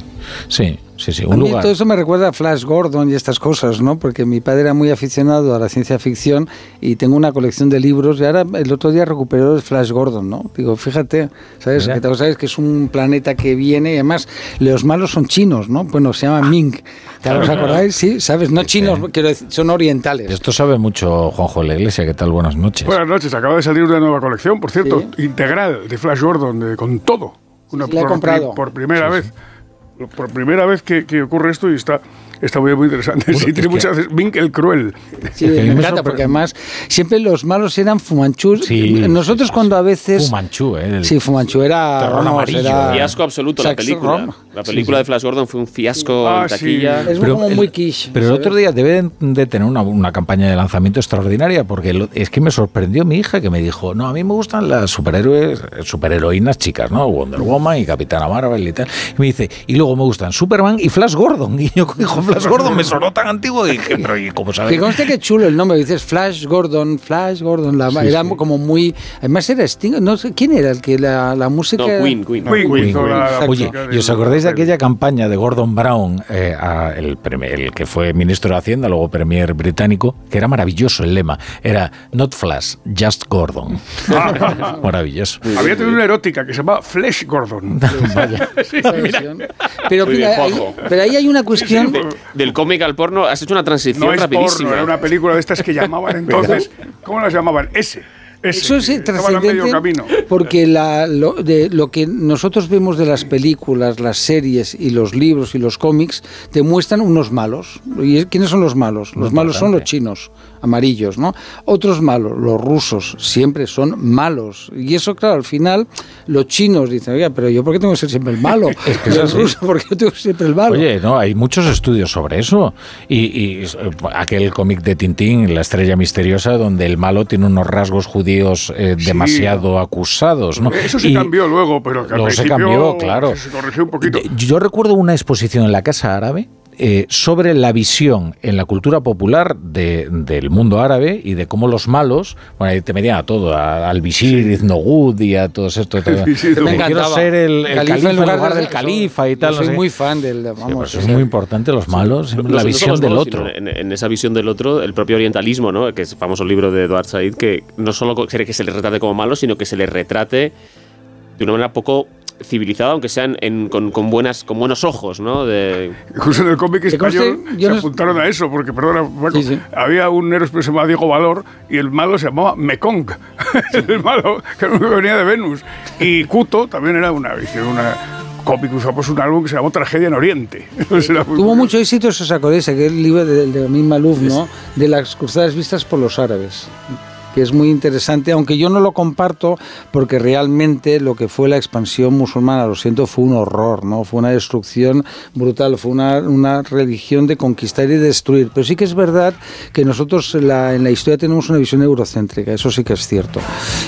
Sí, sí, sí, A un mí lugar... todo eso me recuerda a Flash Gordon y estas cosas, ¿no? Porque mi padre era muy aficionado a la ciencia ficción y tengo una colección de libros y ahora el otro día recuperó el Flash Gordon, ¿no? Digo, fíjate, ¿sabes? Que tú sabes que es un planeta que viene y además los malos son chinos, ¿no? Bueno, se llama Ming. ¿Te Claro, os claro. acordáis? Sí, ¿sabes? No chinos, quiero decir, son orientales. Esto sabe mucho Juanjo de la Iglesia, ¿qué tal? Buenas noches. Buenas noches, acaba de salir una nueva colección, por cierto, integral de Flash Gordon, de- con todo. Una, Sí, la he por, comprado. por primera vez. Por primera vez que, que ocurre esto y está, está muy, muy interesante. *laughs* sí, tiene muchas veces. El cruel. Sí, me encanta, porque además siempre los malos eran Fumanchus. Nosotros cuando a veces... Fumanchu, ¿eh? El Sí, Fumanchu era... terror amarillo. era- Fiasco absoluto la película. La película de Flash Gordon fue un fiasco Ah, en taquilla. Es Pero como el- muy quiche. Pero el otro día deben de tener una, una campaña de lanzamiento extraordinaria, porque lo- es que me sorprendió mi hija que me dijo, no, a mí me gustan las superhéroes, superheroínas chicas, ¿no? Wonder Woman y Capitana Marvel y tal. Y me dice, y luego me gustan Superman y Flash Gordon. *laughs* Y yo dijo, Flash Gordon me sonó tan antiguo y dije, pero ¿y cómo sabes? Que conste que chulo el nombre, dices Flash Gordon, Flash Gordon, la, Sí, era sí. como muy... Además era Sting, no sé, ¿quién era el que la, la música... No, Queen, Queen. Queen, Oye, ¿y os acordáis de aquella campaña de Gordon Brown, eh, a el, que fue ministro de Hacienda, luego premier británico, que era maravilloso el lema? Era Not Flash, Just Gordon. *laughs* *laughs* maravilloso. Había tenido una erótica que se llama Flash Gordon. *laughs* Versión. Pero, mira, pero ahí hay una cuestión... De- del cómic al porno has hecho una transición No es rapidísima. porno, era una película de estas que llamaban entonces. ¿Cómo las llamaban? Ese. Ese Eso es que trascendente porque la, lo, de, lo que nosotros vemos de las películas, las series y los libros y los cómics demuestran unos malos. ¿Y quiénes son los malos? Los Muy malos son los chinos. Amarillos, ¿no? Otros malos, los rusos, siempre son malos. Y eso, claro, al final los chinos dicen, oiga, pero yo ¿por qué tengo que ser siempre el malo? *laughs* Es que los rusos, ¿por qué yo tengo que ser siempre el malo? Oye, no, hay muchos estudios sobre eso. Y, y, aquel cómic de Tintín, La estrella misteriosa, donde el malo tiene unos rasgos judíos eh, demasiado acusados. ¿no? Eso se Y cambió luego, pero que al se cambió, claro. Se corrigió un poquito. Yo recuerdo una exposición en la Casa Árabe eh, sobre la visión en la cultura popular de- del mundo árabe y de cómo los malos, bueno, ahí te metían a todo, a- al visir, Iznogud y a todos estos. todo. *laughs* Me Quiero ser el, el califa, en lugar, del califa y tal. Yo no soy sé. muy fan del... Sí, Vamos, pues es muy importante los malos, No- la no visión del malos, otro. En, en esa visión del otro, el propio orientalismo, ¿no? que es el famoso libro de Eduard Said, que no solo quiere que se le retrate como malo, sino que se le retrate de una manera poco civilizada, aunque sean en- con, con buenas, con buenos ojos, ¿no? De, Incluso en el cómic español yo se no- apuntaron a eso, porque, perdona, Paco, había un héroe que se llamaba Diego Valor y el malo se llamaba Mekong, *laughs* el malo, que venía de Venus. Y Kuto también era una, una cómic famoso, un álbum que se llamó Tragedia en Oriente. *laughs* Tuvo mucho éxito, eso se acordáis, aquel libro de, de Amin Malouf, ¿no? De las cruzadas vistas por los árabes que es muy interesante, aunque yo no lo comparto porque realmente lo que fue la expansión musulmana, lo siento, fue un horror, ¿no? Fue una destrucción brutal, fue una, una religión de conquistar y destruir. Pero sí que es verdad que nosotros en la, en la historia tenemos una visión eurocéntrica, eso sí que es cierto.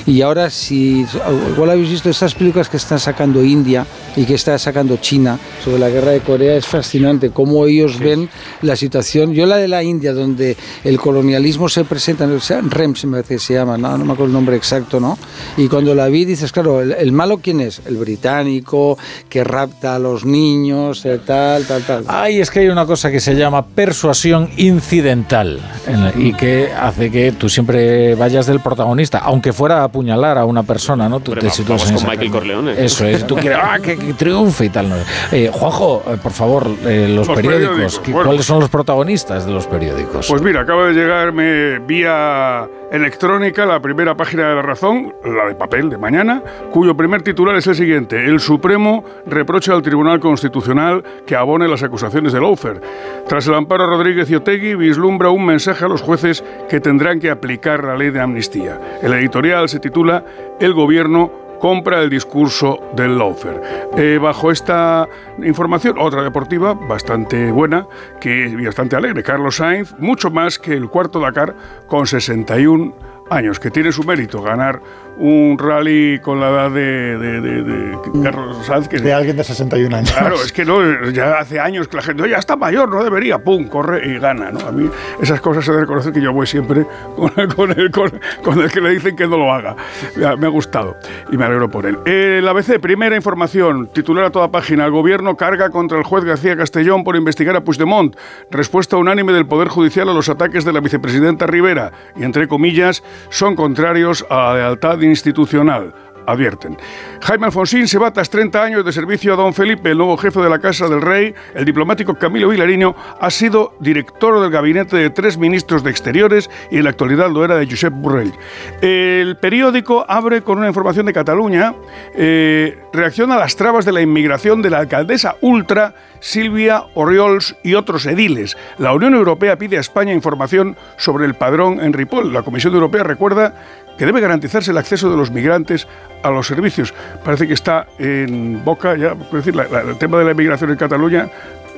Y ahora, si igual habéis visto estas películas que están sacando India y que está sacando China sobre la guerra de Corea, es fascinante cómo ellos ven la situación. Yo la de la India, donde el colonialismo se presenta, o sea, REMS me parece que se llama, no, no me acuerdo el nombre exacto, ¿no? Y cuando la vi dices, claro, el, el malo quién es? El británico, que rapta a los niños, eh, tal, tal, tal. Ay, es que hay una cosa que se llama persuasión incidental en la- y que hace que tú siempre vayas del protagonista, aunque fuera a apuñalar a una persona, ¿no? Tú Hombre, te vamos en con Michael. Corleone. Eso es, tú quieres ah, que, que triunfe y tal. ¿no? Eh, Juanjo, eh, por favor, eh, los, Los periódicos, periódicos, ¿qué- bueno. ¿cuáles son los protagonistas de los periódicos? Pues mira, acaba de llegarme vía electrónica la primera página de La Razón, la de papel de mañana, cuyo primer titular es el siguiente. El Supremo reprocha al Tribunal Constitucional que abone las acusaciones de Lawfer. Tras el amparo Rodríguez y Otegui, vislumbra un mensaje a los jueces que tendrán que aplicar la ley de amnistía. El editorial se titula El Gobierno compra el discurso del Lawfer. Eh, bajo esta información, otra deportiva bastante buena que, bastante alegre. Carlos Sainz, mucho más que el cuarto Dakar con 61 años, que tiene su mérito ganar un rally con la edad de, de- de- de Carlos Sainz. Que, De alguien de 61 años. Claro, es que no, ya hace años que la gente, "Oye, ya está mayor, no debería, pum, corre y gana, ¿no? A mí esas cosas se de reconocer que yo voy siempre *laughs* con, con el, con- con el que le dicen que no lo haga. Me ha, me ha gustado y me alegro por él. El ABC, primera información, titular a toda página, el gobierno carga contra el juez García Castellón por investigar a Puigdemont. Respuesta unánime del Poder Judicial a los ataques de la vicepresidenta Rivera y, entre comillas, son contrarios a la lealtad institucional advierten. Jaime Alfonsín se va tras 30 años de servicio a don Felipe, el nuevo jefe de la Casa del Rey. El diplomático Camilo Vilariño ha sido director del gabinete de tres ministros de Exteriores y en la actualidad lo era de Josep Borrell. El periódico abre con una información de Cataluña. eh, reacciona a las trabas de la inmigración de la alcaldesa ultra Silvia Oriols y otros ediles. La Unión Europea pide a España información sobre el padrón en Ripoll. La Comisión Europea recuerda que debe garantizarse el acceso de los migrantes a los servicios. Parece que está en boca ya, la- el tema de la inmigración en Cataluña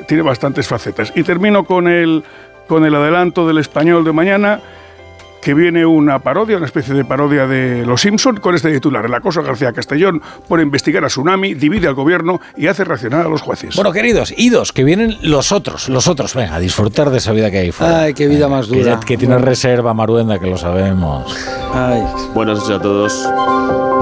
tiene bastantes facetas. Y termino con el, con el adelanto del español de mañana, que viene una parodia, una especie de parodia de Los Simpson con este titular. El acoso a García Castellón por investigar a Tsunami, divide al gobierno y hace reaccionar a los jueces. Bueno, queridos, idos, que vienen los otros, los otros. Venga, a disfrutar de esa vida que hay fuera. Ay, qué vida más dura. que tiene reserva, Maruenda, que lo sabemos. Ay. Buenas noches a todos.